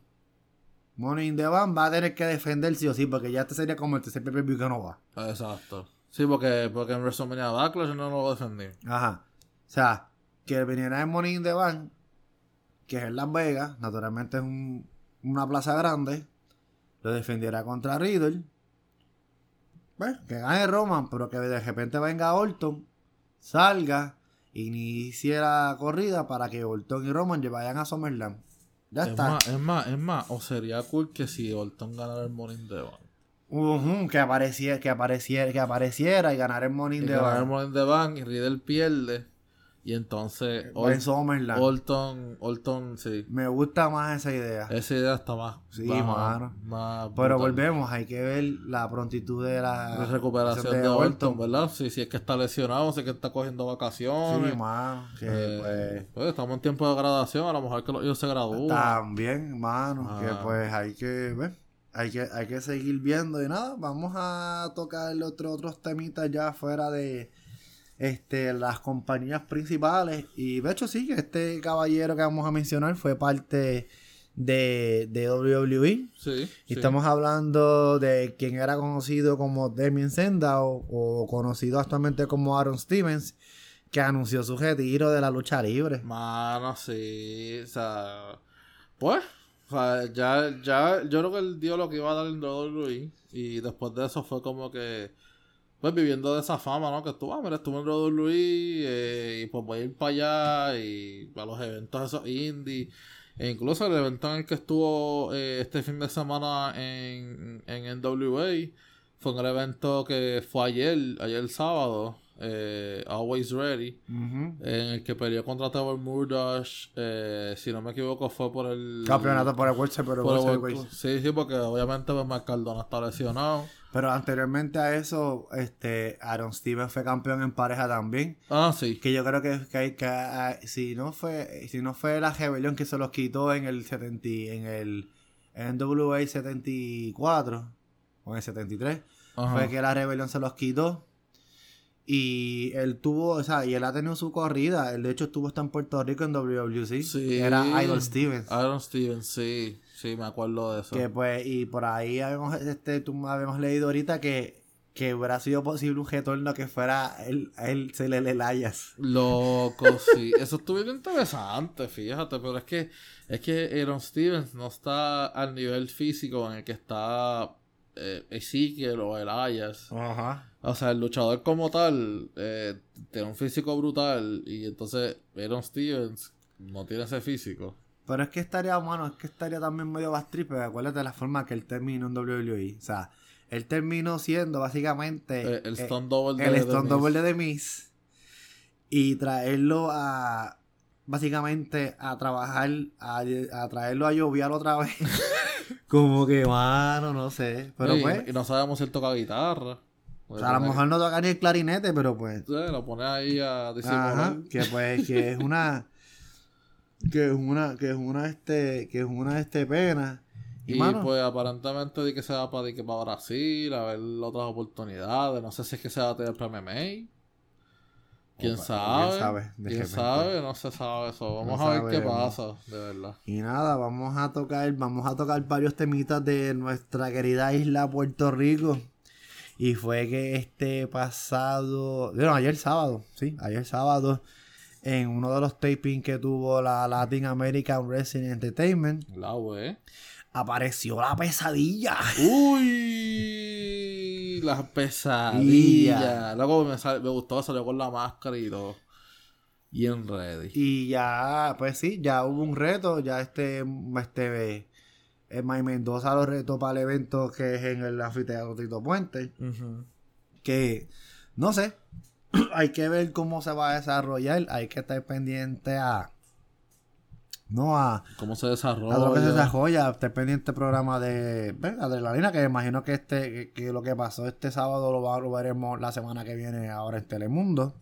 Money in the Bank va a tener que defender sí o sí, porque ya este sería como el tercer PPV que no va. Exacto. Sí, porque, porque en WrestleMania Backlash no lo va a defender. Ajá. O sea, que viniera en Money in the Bank que es en Las Vegas, naturalmente es una plaza grande, lo defenderá contra Riddle. Pues, que gane Roman, pero que de repente venga Orton, salga, inicie la corrida para que Orton y Roman vayan a SummerSlam. Ya es está. Más, es más, es más, o sería cool que si Orton ganara el Morning the Bank. que apareciera, que apareciera, que apareciera y ganara el Morning the Bank. el Morning Bank y Riddle pierde y entonces Orton, Orton, sí. Me gusta más esa idea. Esa idea está más. Sí, mano. Pero volvemos, hay que ver la prontitud de la, recuperación de, Orton, ¿verdad? Sí, si es que está lesionado, si es que está cogiendo vacaciones. Sí, mano. Eh, pues, pues, estamos en tiempo de graduación, a lo mejor que ellos se gradúan. También, mano. Que ah. pues hay que ver. Hay que, hay que seguir viendo y nada, vamos a tocar otro, otros temitas ya fuera de, este, las compañías principales. Y de hecho sí, que este caballero que vamos a mencionar fue parte de, de WWE. Sí, y estamos hablando de quien era conocido como Damien Sandow o conocido actualmente como Aaron Stevens, que anunció su retiro de la lucha libre. Mano, sí, o sea, pues, ya, ya, yo creo que él dio lo que iba a dar en WWE y después de eso fue como que pues viviendo de esa fama, ¿no? Que tú, ah, mira, estuve en Luis eh, y pues voy a ir para allá y a los eventos esos indie. E incluso el evento en el que estuvo eh, este fin de semana en, en NWA fue un evento que fue ayer, ayer sábado, eh, Always Ready, en el que peleó contra Trevor Murdoch, eh, si no me equivoco fue por el... Campeonato por el World pero por el Sí, sí, porque obviamente pues, Mark Cardona está lesionado. Pero anteriormente a eso, este Aaron Stevens fue campeón en pareja también. Ah, sí. Que yo creo que, que, que ah, si no fue si no fue la rebelión que se los quitó en el 70 en el NWA 74 o en el 73, fue que la rebelión se los quitó. Y él tuvo, o sea, y él ha tenido su corrida. Él de hecho estuvo hasta en Puerto Rico en WWC. Sí. Era Idol Stevens. Idol Stevens, sí. Sí, me acuerdo de eso. Que pues, y por ahí habíamos, este, tú habíamos leído ahorita que, que hubiera sido posible un retorno que fuera él, él se le layas. Loco, sí. Eso estuvo bien interesante, fíjate, pero es que, es que Aaron Stevens no está al nivel físico en el que está eh, Ezekiel o Elias. Ajá. O sea, el luchador como tal eh, tiene un físico brutal y entonces Aaron Stevens no tiene ese físico. Pero es que estaría, bueno, es que estaría también medio bastripe, acuérdate de la forma que él terminó en WWE. O sea, él terminó siendo básicamente eh, el, Stone Double de, el Stone Double de Miss. Y traerlo a básicamente a trabajar, a, a traerlo a lloviar otra vez. Como que, mano, no sé. Pero pues. Y no sabemos si él toca guitarra. O sea, a lo mejor no toca ni el clarinete, pero pues. Sí, lo pone ahí a disimular. que pues, que es una que es una, que es una este, que es una este pena. Y, pues aparentemente di que se va para, que para Brasil a ver otras oportunidades. No sé si es que se va a tener para MMA. ¿Quién sabe? ¿Quién sabe? ¿Quién sabe? No se sabe eso. Vamos a ver qué pasa, de verdad. Y nada, vamos a tocar, vamos a tocar varios temitas de nuestra querida isla Puerto Rico. Y fue que este pasado, bueno, ayer sábado, sí, ayer sábado en uno de los tapings que tuvo la Latin American Wrestling Entertainment. La wey. Apareció la pesadilla. Uy, la pesadilla. Luego me, me gustó, salió con la máscara y todo. Y en ready. Y ya, pues sí, ya hubo un reto. Ya este, este eh, May Mendoza lo retó para el evento que es en el anfiteatro Tito Puente. Que, no sé, hay que ver cómo se va a desarrollar, hay que estar pendiente a no a cómo se desarrolla a lo que se desarrolla estar pendiente programa de adrenalina que imagino que este que, lo que pasó este sábado lo, lo, veremos la semana que viene ahora en Telemundo.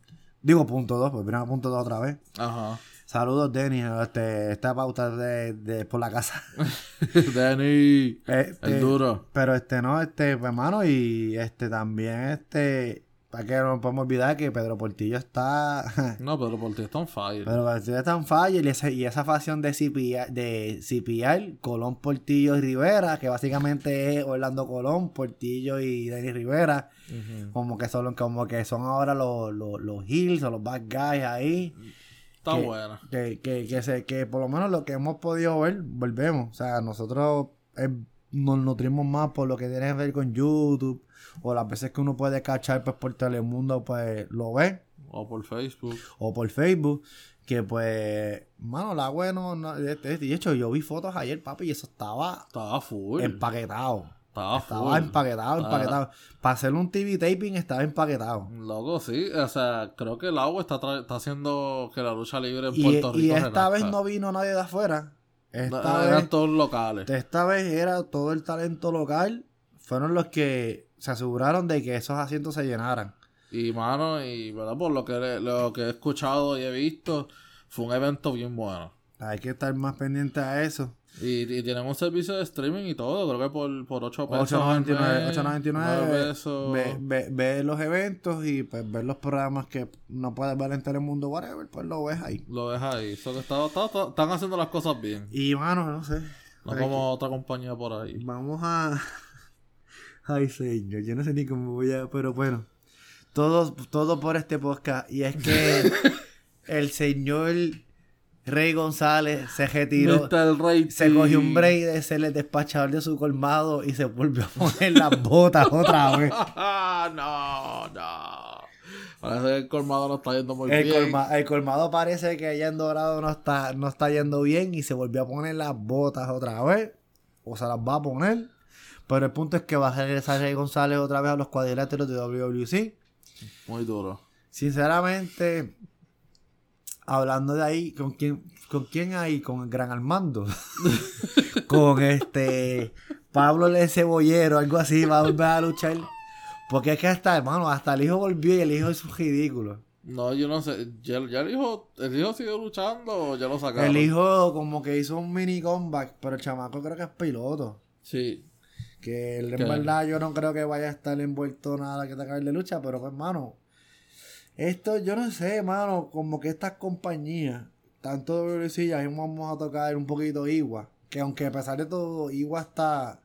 Digo punto dos pues a punto dos otra vez. Ajá Saludos, Denny. Este, esta pauta de, de por la casa. Denny. el este, duro. Pero este no, este, pues, hermano, y este también, este, que no podemos olvidar que Pedro Portillo está. no, Pedro Portillo está en fire. Pedro Portillo está en fire y esa, y esa facción de CPR, de Colón, Portillo y Rivera, que básicamente es Orlando Colón, Portillo y Denis Rivera. Como que son como que son ahora los, los, los Hills o los bad guys ahí. Está buena. Que, que, que, se, que por lo menos lo que hemos podido ver, volvemos. O sea, nosotros eh, nos nutrimos más por lo que tiene que ver con YouTube o las veces que uno puede cachar pues por Telemundo, pues lo ve. O por Facebook. O por Facebook. Que pues, mano, la bueno, no, de, hecho yo vi fotos ayer, papi, y eso estaba... Estaba full. Empaquetado. Estaba, estaba empaquetado, empaquetado. Para hacer un TV taping estaba empaquetado. Loco, sí. O sea, creo que el agua está, está haciendo que la lucha libre en Puerto Rico. Y esta vez no vino nadie de afuera. Esta vez, eran todos locales. Esta vez era todo el talento local. Fueron los que se aseguraron de que esos asientos se llenaran. Y mano, y verdad, por lo que, lo que he escuchado y he visto, fue un evento bien bueno. Hay que estar más pendiente a eso. Y, y tienen un servicio de streaming y todo, creo que por, por 8 pesos. 8.99. pesos. Ve, ve, ve, los eventos y pues ver los programas que no puedes ver en Telemundo, whatever, pues lo ves ahí. Lo ves ahí. Eso que está, están haciendo las cosas bien. Y mano, no sé. No como otra compañía por ahí. Vamos a. Ay, señor, yo no sé ni cómo voy a. Pero bueno, todo, todo por este podcast. Y es que el señor Rey González se retiró. se cogió un break de ser el despachador de su colmado y se volvió a poner las botas otra vez. no, no. Parece que el colmado no está yendo muy El, bien. colma- el colmado parece que ya en Dorado no está, no está yendo bien y se volvió a poner las botas otra vez. O se las va a poner. Pero el punto es que va a regresar Rey González otra vez a los cuadriláteros de WWC. Muy duro. Sinceramente, hablando de ahí, ¿con quién, con quién ahí? Con el Gran Armando. con este Pablo Le Cebollero, algo así, va a volver a luchar. Porque es que hasta, hermano, hasta el hijo volvió y el hijo es un ridículo. No, yo no sé. ¿Ya, ya el hijo el hijo sigue luchando o ya lo sacaron? El hijo como que hizo un mini comeback, pero el chamaco creo que es piloto. Sí. Que él, en verdad yo no creo que vaya a estar envuelto nada que tenga de lucha, pero pues, hermano, esto yo no sé, hermano, como que estas compañías, tanto WC, ya mismo vamos a tocar un poquito Igua, que aunque a pesar de todo, Igua está,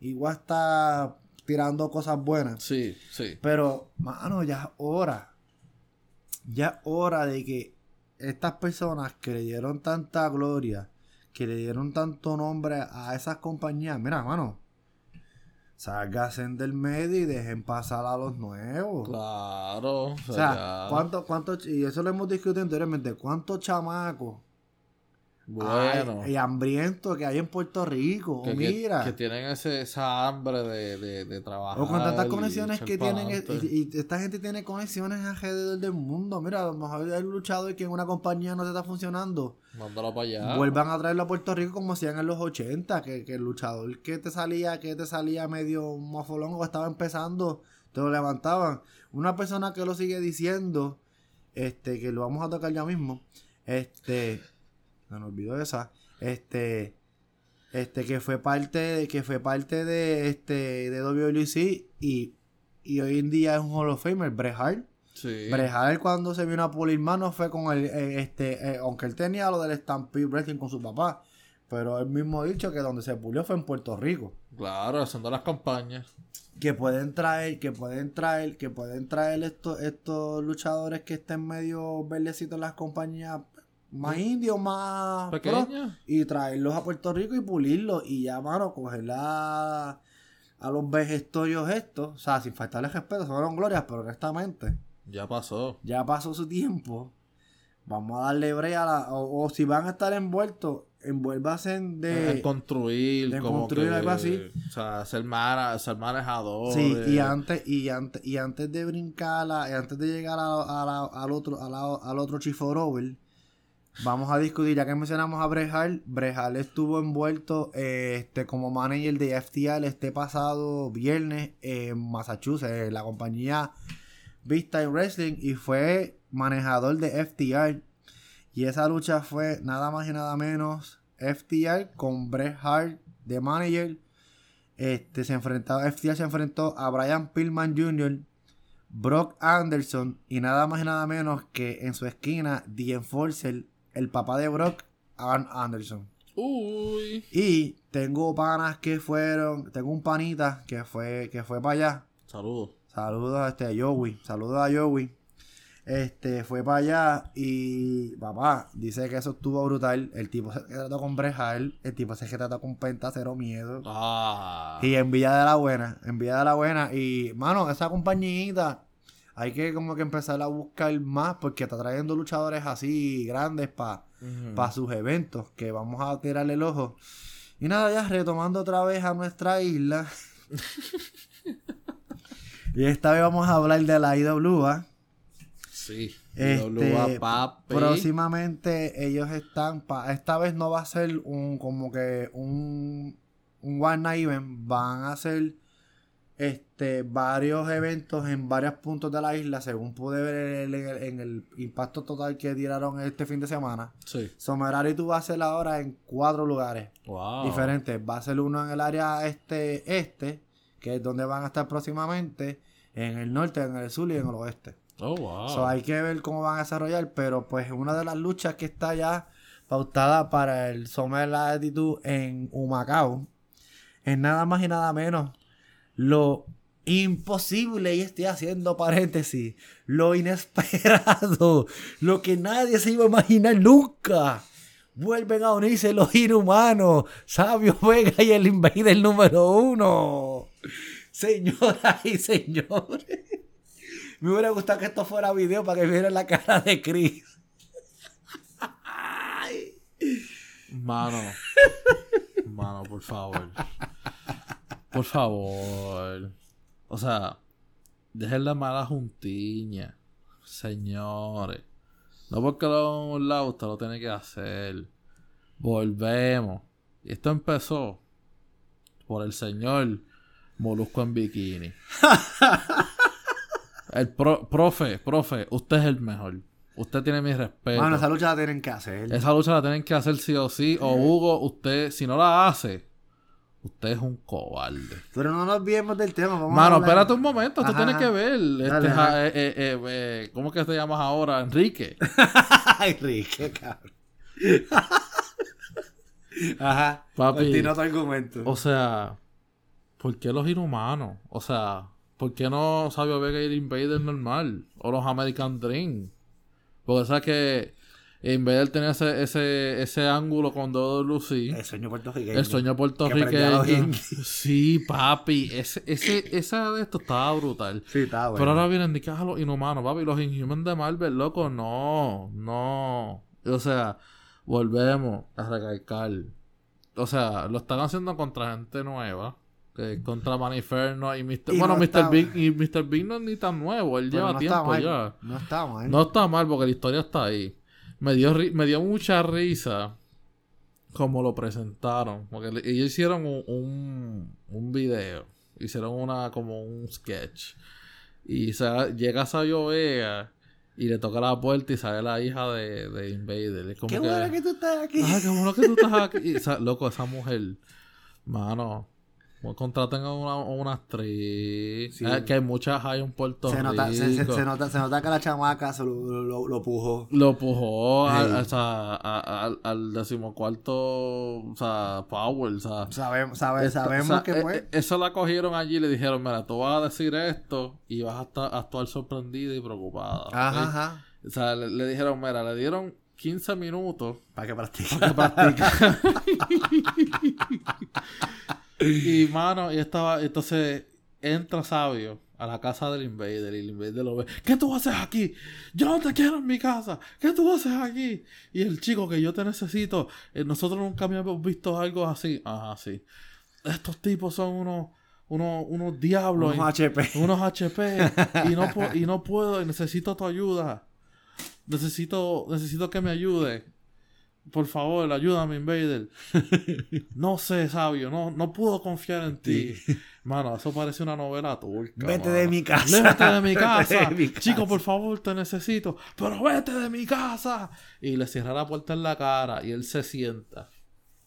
Igua está tirando cosas buenas, Sí, sí. pero, mano, ya es hora, ya es hora de que estas personas que le dieron tanta gloria, que le dieron tanto nombre a esas compañías, mira, mano, salgasen del medio y dejen pasar a los nuevos. Claro. O O sea, sea, ya. ¿cuántos, cuántos, y eso lo hemos discutido anteriormente, cuántos chamacos Bueno. y hambrientos que hay en Puerto Rico? que, mira. que tienen ese, esa hambre de, de, de trabajar. O con tantas y conexiones que tienen, y, y esta gente tiene conexiones alrededor del mundo. Mira, a lo mejor hay un luchador que en una compañía no te está funcionando. Mándalo para allá. Vuelvan a traerlo a Puerto Rico como hacían en los 80, que, que el luchador que te salía, que te salía medio mofolongo, estaba empezando, te lo levantaban. Una persona que lo sigue diciendo, este, que lo vamos a tocar ya mismo, este, se me olvidó esa, este, este, que fue parte, de- que fue parte de, este, de WLC y, y hoy en día es un Hall of Famer, Bret Hart. Sí. Bret Hart cuando se vino a pulir manos fue con el, eh, este, eh, aunque él tenía lo del Stampede Wrestling con su papá, pero él mismo ha dicho que donde se pulió fue en Puerto Rico. Claro, haciendo las campañas. Que pueden traer, que pueden traer, que pueden traer estos, estos luchadores que estén medio verdecitos en las compañías más indios, más pro, y traerlos a Puerto Rico y pulirlos y ya, mano, coger la- a los vejestorios estos, o sea, sin faltarles respeto, son glorias, pero honestamente, Ya pasó. ya pasó su tiempo. Vamos a darle brea a la, o, o si van a estar envueltos, envuélvanse en de... en construir, de como construir que, algo así. O sea, ser, mana- ser manejador. Sí, y eh, antes, y antes, y antes de brincar, a- y antes de llegar a, a la- al otro, a la- al otro vamos a discutir, ya que mencionamos a Brejal, Brejal estuvo envuelto eh, este, como manager de FTL este pasado viernes en Massachusetts, en la compañía Big Wrestling, y fue manejador de FTR. Y esa lucha fue nada más y nada menos FTR con Bret de manager. Este se FTR se enfrentó a Brian Pillman Jr., Brock Anderson y nada más y nada menos que en su esquina The Enforcer, el papá de Brock, Arn Anderson. Uy. Y tengo panas que fueron, tengo un panita que fue que fue para allá. Saludos. Saludos a este a Joey, saludos a Joey. Este fue para allá y papá dice que eso estuvo brutal. El tipo se trató con Brejal, el tipo se trató con Penta Cero Miedo. Ah. Y en Villa de la Buena, en Villa de la Buena. Y, mano, esa compañita hay que como que empezar a buscar más porque está trayendo luchadores así grandes para Ujú. sus eventos que vamos a tirarle el ojo. Y nada, ya retomando otra vez a nuestra isla. y esta vez vamos a hablar de la IWA. Sí. Este, IWA, papi. próximamente ellos están pa- esta vez no va a ser un como que un un one night event van a ser este varios eventos en varios puntos de la isla según pude ver en el, en el impacto total que tiraron este fin de semana Sí. Somerari tú va a ser ahora en cuatro lugares Wow. diferentes va a ser uno en el área este este que es donde van a estar próximamente en el norte en el sur y en el oeste Oh, wow. So, hay que ver cómo van a desarrollar, pero pues una de las luchas que está ya pautada para el Summer Attitude en Humacao es nada más y nada menos lo imposible, y estoy haciendo paréntesis, lo inesperado, lo que nadie se iba a imaginar nunca. Vuelven a unirse los inhumanos, Sabio Vega y el Invader número uno. Señoras y señores. Me hubiera gustado que esto fuera video para que vieran la cara de Chris. Mano. Mano, por favor. Por favor. O sea, dejen la mala juntiña. Señores. No porque lo un lado, usted lo tiene que hacer. Volvemos. Y esto empezó por el señor Molusco en bikini. el pro- profe, profe, usted es el mejor. Usted tiene mi respeto. Bueno, esa lucha la tienen que hacer. Esa lucha la tienen que hacer sí o sí. O Hugo, usted, si no la hace, usted es un cobarde. Pero no nos olvidemos del tema. Vamos a Mano, hablar- espérate un momento, tú Ajá, tienes que ver. Este, Dale, ja- eh, eh, eh, eh, ¿Cómo que te llamas ahora? Enrique. Ay, Rique, cabrón. Ajá. Papi. Continúa tu argumento. O sea, ¿por qué los inhumanos? O sea, ¿por qué no Sabio Vega y el Invader normal? O los American Dream. Porque sabes que Invader tenía ese, ese, ese ángulo con Lucy. el sueño puertorriqueño. El sueño puertorriqueño. Sí, papi. Ese, ese, esa de esto estaba brutal. Sí, está bueno. Pero ahora vienen de que a los inhumanos, papi. Los Inhuman de Marvel, loco. No, no. O sea, volvemos a recalcar. O sea, lo están haciendo contra gente nueva. Que contra Maniferno y Mr. Y bueno, no Mr. Big y Mr. Big no es ni tan nuevo. Él Pero lleva no tiempo ya. No está mal. No está mal porque la historia está ahí. Me dio, me dio mucha risa como lo presentaron. Porque ellos hicieron un, un, un video. Hicieron una como un sketch. Y se, llega Sabio Vega y le toca la puerta y sale la hija de, de Invader. Es como Qué que, bueno que tú estás aquí. Qué bueno que tú estás aquí. Y, loco, esa mujer. Mano. Contraten a una, a una actriz. Sí. Eh, que hay muchas hay en Puerto se, Rico. nota, se, se- se nota, se nota que la chamaca se lo, lo, lo pujó. Lo pujó al, al- o sea, al, al decimocuarto, o sea, Power, o sea. Sabemos, sabe- esta- sabemos o sea, que eh, pues. eh, eso la cogieron allí y le dijeron, mira, tú vas a decir esto y vas a estar, a actuar sorprendida y preocupada. Ajá. O sea, le, le dijeron, mira, le dieron 15 minutos Para que practique. que practica. y mano, y estaba, entonces entra Sabio a la casa del Invader y el Invader lo ve. ¿Qué tú haces aquí? Yo no te quiero en mi casa. ¿Qué tú haces aquí? Y el chico que yo te necesito, eh, nosotros nunca habíamos visto algo así. Ajá, sí. Estos tipos son unos, unos, unos diablos. Unos HP. unos HP y no, y no puedo y necesito tu ayuda. Necesito, necesito que me ayude. Por favor, ayúdame, Invader. No sé, sabio, no, no puedo confiar en ti. Mano, eso parece una novela turca. Vete mano. de mi casa. Vete de mi casa. Chico, por favor, te necesito. Pero vete de mi casa. Y le cierra la puerta en la cara y él se sienta.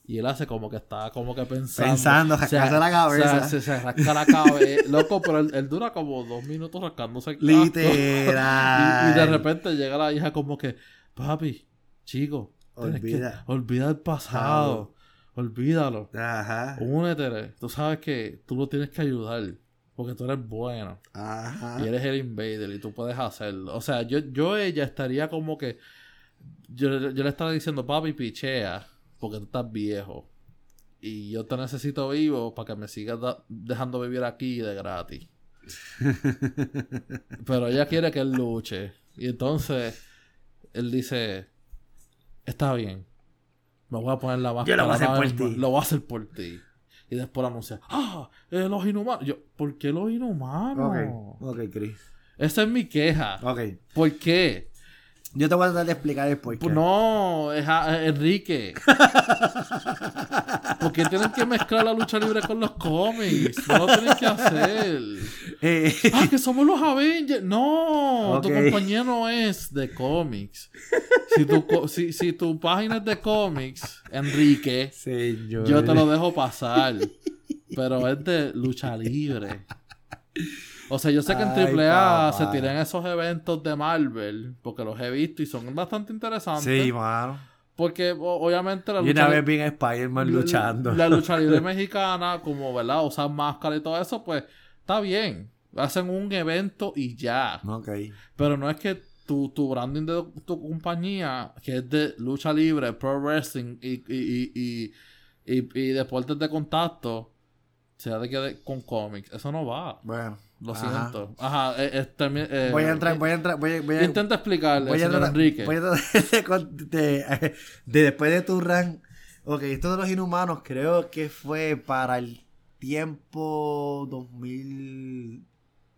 Y él hace como que está como que pensando. Pensando, rascarse la cabeza. Se, se, se rasca la cabeza. Loco, pero él, él dura como dos minutos rascándose el casco. Literal. Y, y de repente llega la hija como que, papi, chico, tienes Olvida. que olvida el pasado. Olvídalo. Ajá. Únete. Tú sabes que tú lo tienes que ayudar. Porque tú eres bueno. Ajá. Y eres el invader y tú puedes hacerlo. O sea, yo, yo ella estaría como que. Yo, yo le estaría diciendo, papi, pichea. Porque tú estás viejo. Y yo te necesito vivo para que me sigas dejando vivir aquí de gratis. Pero ella quiere que él luche. Y entonces él dice: Está bien. Me voy a poner la máscara. Yo lo voy a hacer por ti. Lo voy a hacer por ti. Y después anuncia: ¡Ah! eh, los inhumanos. Yo, ¿por qué los inhumanos? Ok. Ok, Chris. Esa es mi queja. Ok. ¿Por qué? Yo te voy a tratar de explicar el porqué. Pues no, es a- es Enrique. Porque tienen que mezclar la lucha libre con los cómics. No lo tienen que hacer. Eh, Ah, que somos los Avengers. No, tu compañía no es de cómics. Si tu, si, si tu página es de cómics, Enrique, Señor. yo te lo dejo pasar. Pero es de lucha libre. O sea, yo sé que en AAA se tiran esos eventos de Marvel, porque los he visto y son bastante interesantes. Sí, mano. Porque obviamente la Y lucha, una vez a Spider-Man la- luchando. la lucha libre mexicana, como, ¿verdad? Usan máscara y todo eso, pues está bien. Hacen un evento y ya. Ok. Pero no es que tu, tu branding de tu compañía, que es de lucha libre, pro wrestling y, y, y, y, y- y deportes de contacto, sea de que de- con cómics. Eso no va. Bueno. Lo Ajá. siento. Ajá, eh, eh, termi- eh, Voy a entrar, voy a entrar, voy a, voy a- Intenta explicarle, voy a tratar- Enrique. voy a tratar de, con- de- de después de tu run. Ok, esto de los inhumanos creo que fue para el tiempo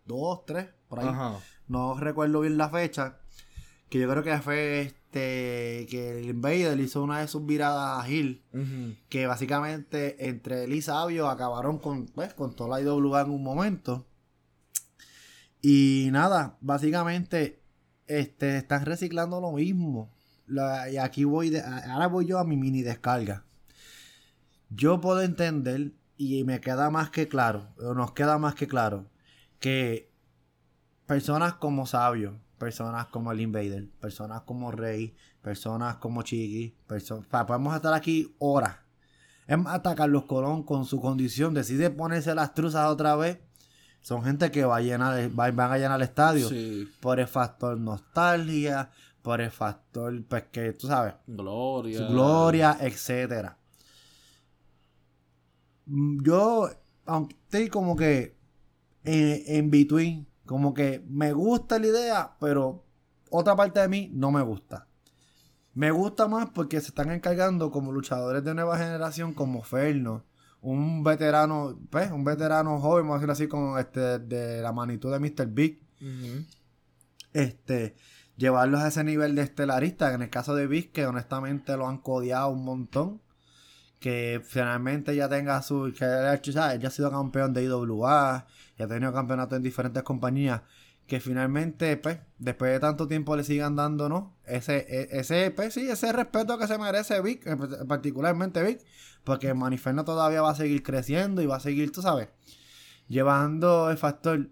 2002, 3, por ahí. Ajá. No recuerdo bien la fecha. Que yo creo que fue este que el Invader hizo una de sus viradas a Hill. Ujú. Que básicamente entre él y Sabio acabaron con, pues, con toda la IWA en un momento. Y nada, básicamente este, están reciclando lo mismo. Y aquí voy, de- ahora voy yo a mi mini descarga. Yo puedo entender y me queda más que claro, o nos queda más que claro, que personas como Sabio, personas como el Invader, personas como Rey, personas como Chiqui, perso- pa- podemos estar aquí horas. Es más, hasta Carlos Colón con su condición decide ponerse las truzas otra vez. Son gente que va a llenar, va- van a llenar el estadio Sí, por el factor nostalgia, por el factor, pues que tú sabes, gloria. gloria, etcétera. Mm, Yo, aunque estoy como que en, en between, como que me gusta la idea, pero otra parte de mí no me gusta. Me gusta más porque se están encargando como luchadores de nueva generación, como Ferno, un veterano, pues, un veterano joven, vamos a decirlo así, como este, de la magnitud de Mr. Big, este, llevarlos a ese nivel de estelarista. En el caso de Viz, que honestamente lo han codiado un montón. Que finalmente ya tenga su. Que ya ha sido campeón de IWA, ya ha tenido campeonatos en diferentes compañías. Que finalmente, pues, después de tanto tiempo le sigan dando, ¿no? Ese, e- ese, pues sí, ese respeto que se merece Vic, particularmente Vic, porque Maniferno todavía va a seguir creciendo y va a seguir, tú sabes, llevando el factor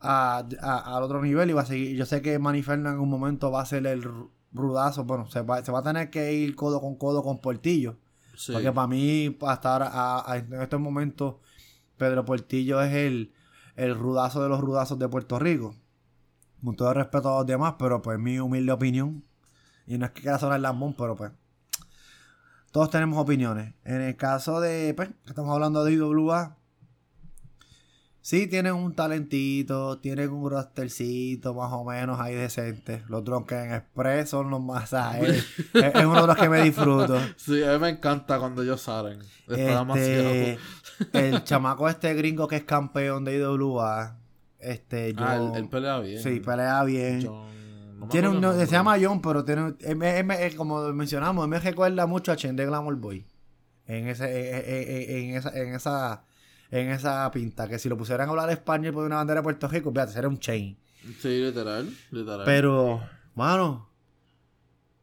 a, a- al otro nivel y va a seguir. Yo sé que Maniferno en un momento va a ser el ru- rudazo. Bueno, se va, se va a tener que ir codo con codo con Portillo. Sí. Porque para mí, hasta ahora, a- a- en estos momentos, Pedro Portillo es el, el rudazo de los rudazos de Puerto Rico. Con todo el respeto a los demás, pero pues mi humilde opinión. Y no es que quiera sonar lambón, pero pues. Todos tenemos opiniones. En el caso de, pues, estamos hablando de IWA. Sí, tienen un talentito, tienen un rostercito más o menos ahí decente. Los Drunken Express son los más. es, es- uno de los que me disfruto. Sí, a mí me encanta cuando ellos salen. Está demasiado. Este, el chamaco este gringo que es campeón de IWA. Este, Ah, John- él, él pelea bien. Sí, pelea bien. John- no me tiene un, no, se llama. John, pero tiene, él como mencionamos, me recuerda mucho a Chen de Glamour Boy. En ese, en, en- en esa, en esa, en esa pinta. Que si lo pusieran a hablar español por una bandera de Puerto Rico, fíjate, sería un chain. Sí, literal. literal. Pero, mano,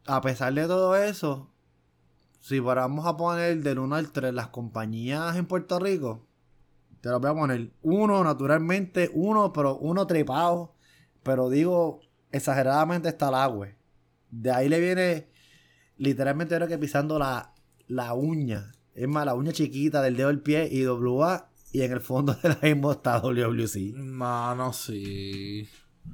a pesar de todo eso, si vamos a poner del 1 al 3 las compañías en Puerto Rico, te lo voy a poner. Uno, naturalmente, uno, pero uno trepado. Pero digo, exageradamente está el agua. De ahí le viene, literalmente, creo que pisando la, la uña. Es más, la uña chiquita del dedo del pie y WA. Y en el fondo de la misma está WC. Mano, sí.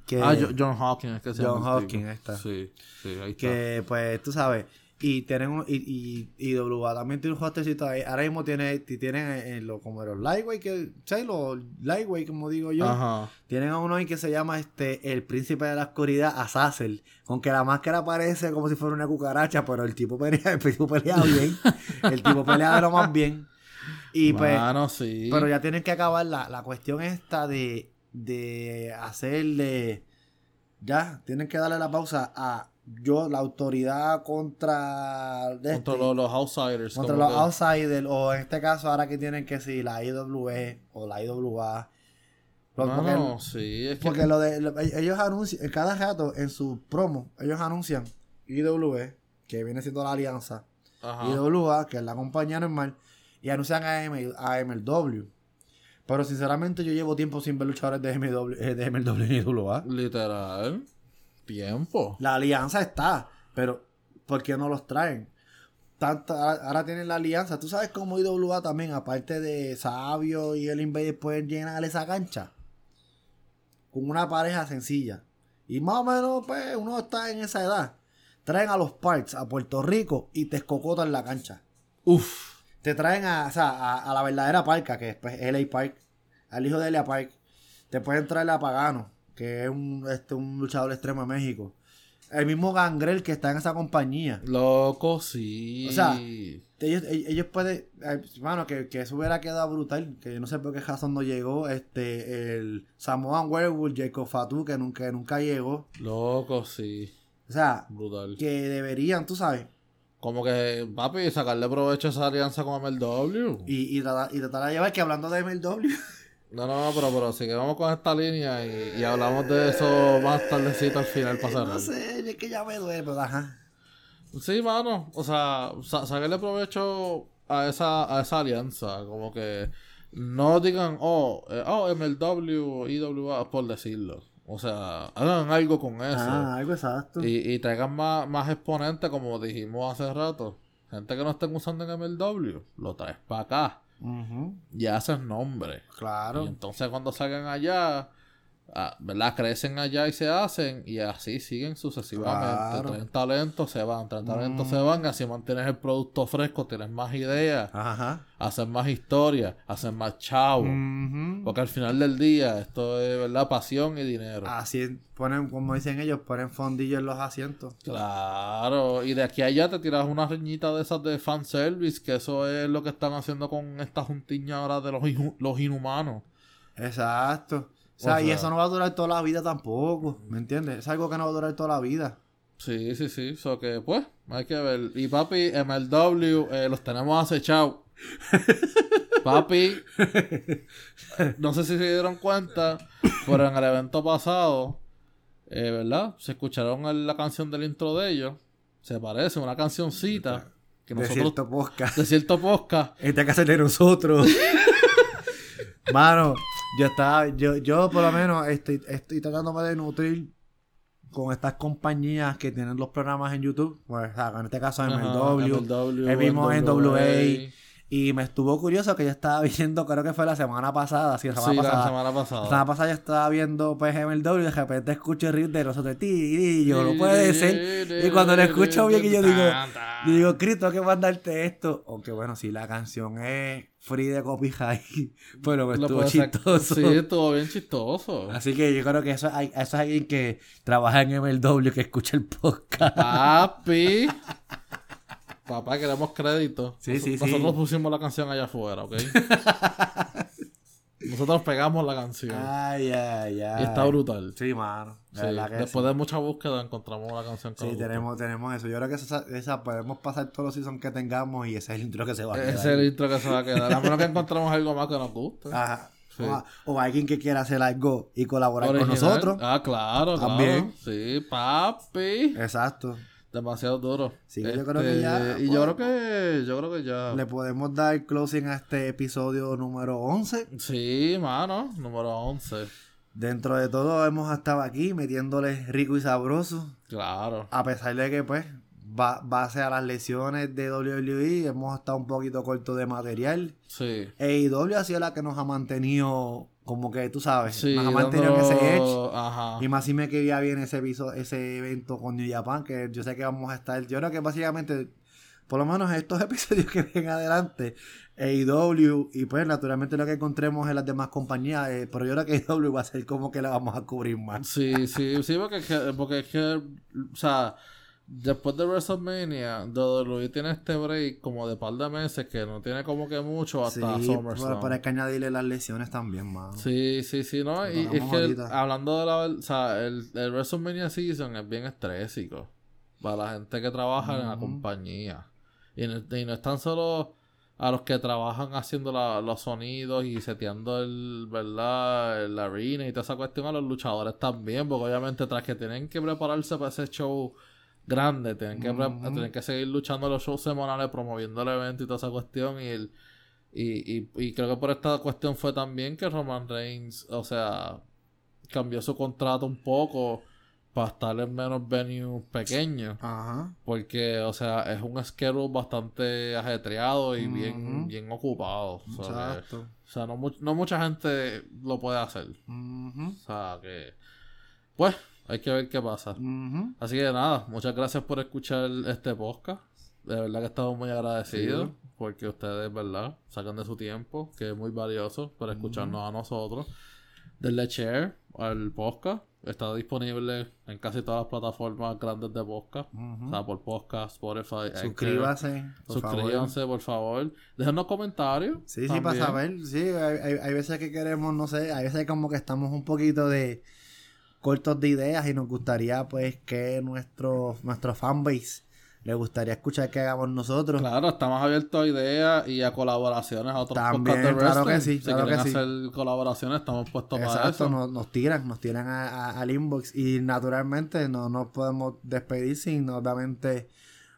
Que, Ah, Jo- John Hawkins, es que se John ahí está. Sí, sí, ahí está. que pues tú sabes y tienen y, y, y WA también tiene un hostecito ahí ahora mismo tiene ti- tienen en lo, como los lightweight que ¿sabes? los lightweight como digo yo Ajá. tienen a uno ahí que se llama este el príncipe de la oscuridad Azazel aunque la máscara parece como si fuera una cucaracha pero el tipo pelea el tipo pelea bien el tipo pelea de lo más bien y pues Mano, sí. pero ya tienen que acabar la, la cuestión esta de, de hacerle. Ya, tienen que darle la pausa a yo, la autoridad contra. Contra este, los, los outsiders. contra los que- outsiders, o en este caso, ahora que tienen que si la IWE o la IWA. Lo- porque, Mano, sí, es que... porque lo de. lo- ellos anuncian, cada rato, en su promo, ellos anuncian IWE, que viene siendo la alianza. Ajá. IWA, que es la compañía normal, y anuncian a, M- a MLW. Pero sinceramente yo llevo tiempo sin ver luchadores de MLW, eh, de MLW y IWA. Literal. Tiempo. La alianza está, pero ¿por qué no los traen? Tanto, ahora, tienen la alianza. ¿Tú sabes cómo IWA también, aparte de Sabio y el Invader, pueden llenar esa cancha? Con una pareja sencilla. Y más o menos, pues, uno está en esa edad. Traen a los Parks a Puerto Rico y te escocotan la cancha. Uf. te traen a, o sea, a, a la verdadera parca, que es pues, LA Park, al hijo de LA Park, te pueden traer a Pagano, que es un, este, un luchador extremo de México. El mismo Gangrel que está en esa compañía. Loco, sí. O sea, ellos, ellos pueden. Bueno, que, que eso hubiera quedado brutal. Que yo no sé por qué Jason no llegó. Este, el Samoan Werewolf, Jacob Fatu, que nunca, que nunca llegó. Loco, sí. O sea, Brutal. que deberían, tú sabes. Como que, papi, sacarle provecho a esa alianza con MLW. Y, y, tratar, y tratar de llevar que hablando de MLW. No, no, pero, pero sí que vamos con esta línea y, y hablamos de eso más tardecito al final cerrar. no sé, es que ya me duele, pero ajá. Sí, mano. O sea, sa- sacarle provecho a esa, a esa alianza. Como que no digan, oh, eh, oh, MLW, IWA, por decirlo. O sea, hagan algo con eso. Ah, algo exacto. Y, y traigan más, más exponentes, como dijimos hace rato. Gente que no estén usando en MLW, lo traes para acá. Ujú, Y haces nombre. Y Claro. entonces cuando salgan allá, ah, ¿verdad? Crecen allá y se hacen. Y así siguen sucesivamente. Claro. Traen talentos, se van. Traen talentos, se van. Así mantienes el producto fresco, tienes más ideas. Ajá. Hacen más historia. Hacen más chavo. Porque al final del día, esto es, ¿verdad? Pasión y dinero. Así ponen, como dicen ellos, ponen fondillo en los asientos. Claro, y de aquí a allá te tiras una reñita de esas de fanservice, que eso es lo que están haciendo con esta juntiña ahora de los inhumanos. Exacto. O sea, O y eso no va a durar toda la vida tampoco. ¿Me entiendes? Es algo que no va a durar toda la vida. Sí, sí, sí, eso que pues, hay que ver. Y papi, MLW, eh, los tenemos acechados. papi, no sé si se dieron cuenta, pero en el evento pasado, eh, ¿verdad? Se escucharon el- la canción del intro de ellos. Se parece, una cancioncita que De nosotros... cierto podcast. De cierto podcast. Esta casa es de nosotros. Mano, yo estaba, yo, yo por lo menos estoy, estoy tratándome de nutrir con estas compañías que tienen los programas en YouTube. Pues, o sea, en este caso MLW, MLW, el mismo NWA. Y me estuvo curioso que yo estaba viendo, creo que fue la semana pasada, sí, la semana Sí, la pasada. La semana pasada yo estaba viendo pues MLW y de repente escucho el riff de nosotros. Ti, y yo, no puede ser. Y cuando lo escucho bien, que yo digo, yo digo, Cristo, que mandarte esto. Aunque bueno, si la canción es free de copyright, pero me Lo estuvo chistoso. Sí, estuvo bien chistoso. Así que yo creo que eso, hay, eso es alguien que trabaja en MLW que escucha el podcast. Papi. Papá, queremos crédito. Sí, Nos- sí, sí. Nosotros pusimos la canción allá afuera, ¿ok? Nosotros pegamos la canción. Ay, ay, ay. y está brutal. Sí, mano. Sí, Después sí. de mucha búsqueda encontramos la canción que Sí, gusta. tenemos, tenemos eso. Yo creo que esa, esa podemos pasar todos los seasons que tengamos y ese es el intro que se va a quedar. Ese es el intro que se va a quedar. A menos que encontremos algo más que nos guste. Ajá. Sí. O, a- o alguien que quiera hacer algo y colaborar Original. con nosotros. Ah, claro, claro. También. Sí, papi. Exacto. Demasiado duro. Sí, yo creo que ya, Y yo creo que. Yo creo que ya. Le podemos dar closing a este episodio número 11. Sí, mano. Número 11. Dentro de todo hemos estado aquí metiéndole rico y sabroso. Claro. A pesar de que pues ba- base a las lesiones de WWE hemos estado un poquito corto de material. Sí. AEW ha sido la que nos ha mantenido como que tú sabes, Sí. ha mantenido en ese edge. Ajá. Y más si me quería bien ese episodio, ese evento con New Japan, que yo sé que vamos a estar, yo creo que básicamente, por lo menos estos episodios que ven adelante, AEW y pues naturalmente lo que encontremos en las demás compañías, eh, pero yo creo que AEW va a ser como que la vamos a cubrir más. Sí, sí, sí, porque, porque es que, o sea, después de WrestleMania, WWE tiene este break como de par de meses que no tiene como que mucho hasta sí, SummerSlam. hay que añadirle las lesiones también, mano. Sí, sí, sí, ¿no? Y es que hablando de la o sea, el, el WrestleMania Season es bien estrésico para la gente que trabaja en la compañía. Y no, y no es tan solo a los que trabajan haciendo la- los sonidos y seteando el, ¿verdad? La arena y toda esa cuestión a los luchadores también, porque obviamente tras que tienen que prepararse para ese show grande, tienen que, tienen que seguir luchando los shows semanales, promoviendo el evento y toda esa cuestión y el, y, y, y creo que por esta cuestión fue también que Roman Reigns, o sea, cambió su contrato un poco para estar en menos venues pequeños. Ajá. Porque, o sea, es un schedule bastante ajetreado y bien, bien ocupado. O sea, que- Exacto. o sea, no, mu- no mucha gente lo puede hacer. O sea, que... Pues, hay que ver qué pasa. Así que nada, muchas gracias por escuchar este podcast. De verdad que estamos muy agradecidos Sí. porque ustedes, ¿verdad? Sacan de su tiempo, que es muy valioso, para escucharnos a nosotros. denle share al podcast. Está disponible en casi todas las plataformas grandes de podcast. O sea, por podcast, Spotify. Suscríbase, por favor. Suscríbanse, por favor. Déjenos comentarios. Sí, sí, para saber. Sí, hay, hay- hay veces que queremos, no sé, hay veces como que estamos un poquito de cortos de ideas y nos gustaría pues que nuestro, nuestro fanbase le gustaría escuchar que hagamos nosotros. Claro, estamos abiertos a ideas y a colaboraciones a otros También, de claro que sí, si claro quieren que sí. colaboraciones, estamos puestos para Exacto, eso. nos, nos tiran, nos tiran a- a- al inbox y naturalmente no nos podemos despedir sin obviamente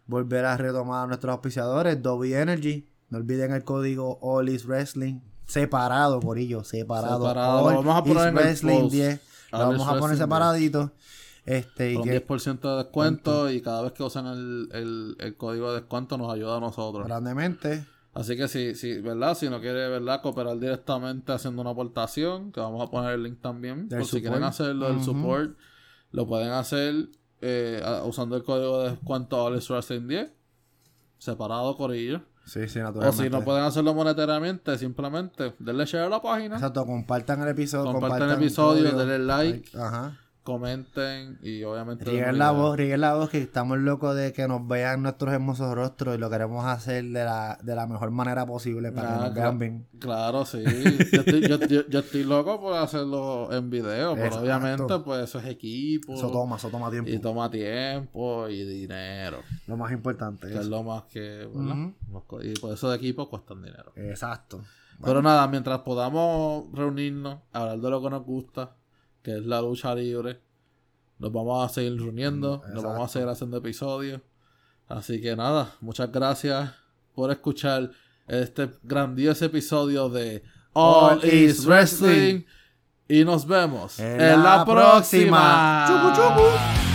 volver a retomar a nuestros auspiciadores, Dobby Energy, no olviden el código All Is Wrestling, separado por ello, separado, Separado, All vamos a poner Is Wrestling post. 10, lo vamos a poner Wrestling 10. separadito, este, y Con que 10% de descuento y cada vez que usen el, el, el código de descuento nos ayuda a nosotros. grandemente, Así que si, si, ¿verdad? Si no quiere, ¿verdad? Cooperar directamente haciendo una aportación, que vamos a poner el link también. Del por si quieren support. hacerlo del Ujú. support, lo pueden hacer eh, usando el código de descuento Alex Wrestling 10, separado Corillo. Sí, sí, O naturalmente. si no pueden hacerlo monetariamente, simplemente denle share a la página, Exacto, compartan el episodio, compartan el episodio, denle like, Ajá. Comenten y obviamente... Rieguen la voz, rieguen la voz que estamos locos de que nos vean nuestros hermosos rostros y lo queremos hacer de la, de la mejor manera posible para Ah, que nos vean bien. Claro, sí. Yo estoy, yo, yo- yo estoy loco por hacerlo en video, pero obviamente pues eso es equipo. Eso toma, eso toma tiempo. Y toma tiempo y dinero. Lo más importante. Que es lo más que, co- Y por eso de equipo cuestan dinero. Exacto. Pero nada, mientras podamos reunirnos, hablar de lo que nos gusta, que es la lucha libre, nos vamos a seguir reuniendo, nos vamos a seguir haciendo episodios. Así que nada, muchas gracias por escuchar este grandioso episodio de All, All is is Wrestling. Wrestling. Y nos vemos En en, la, la próxima. próxima. Chucu, chucu.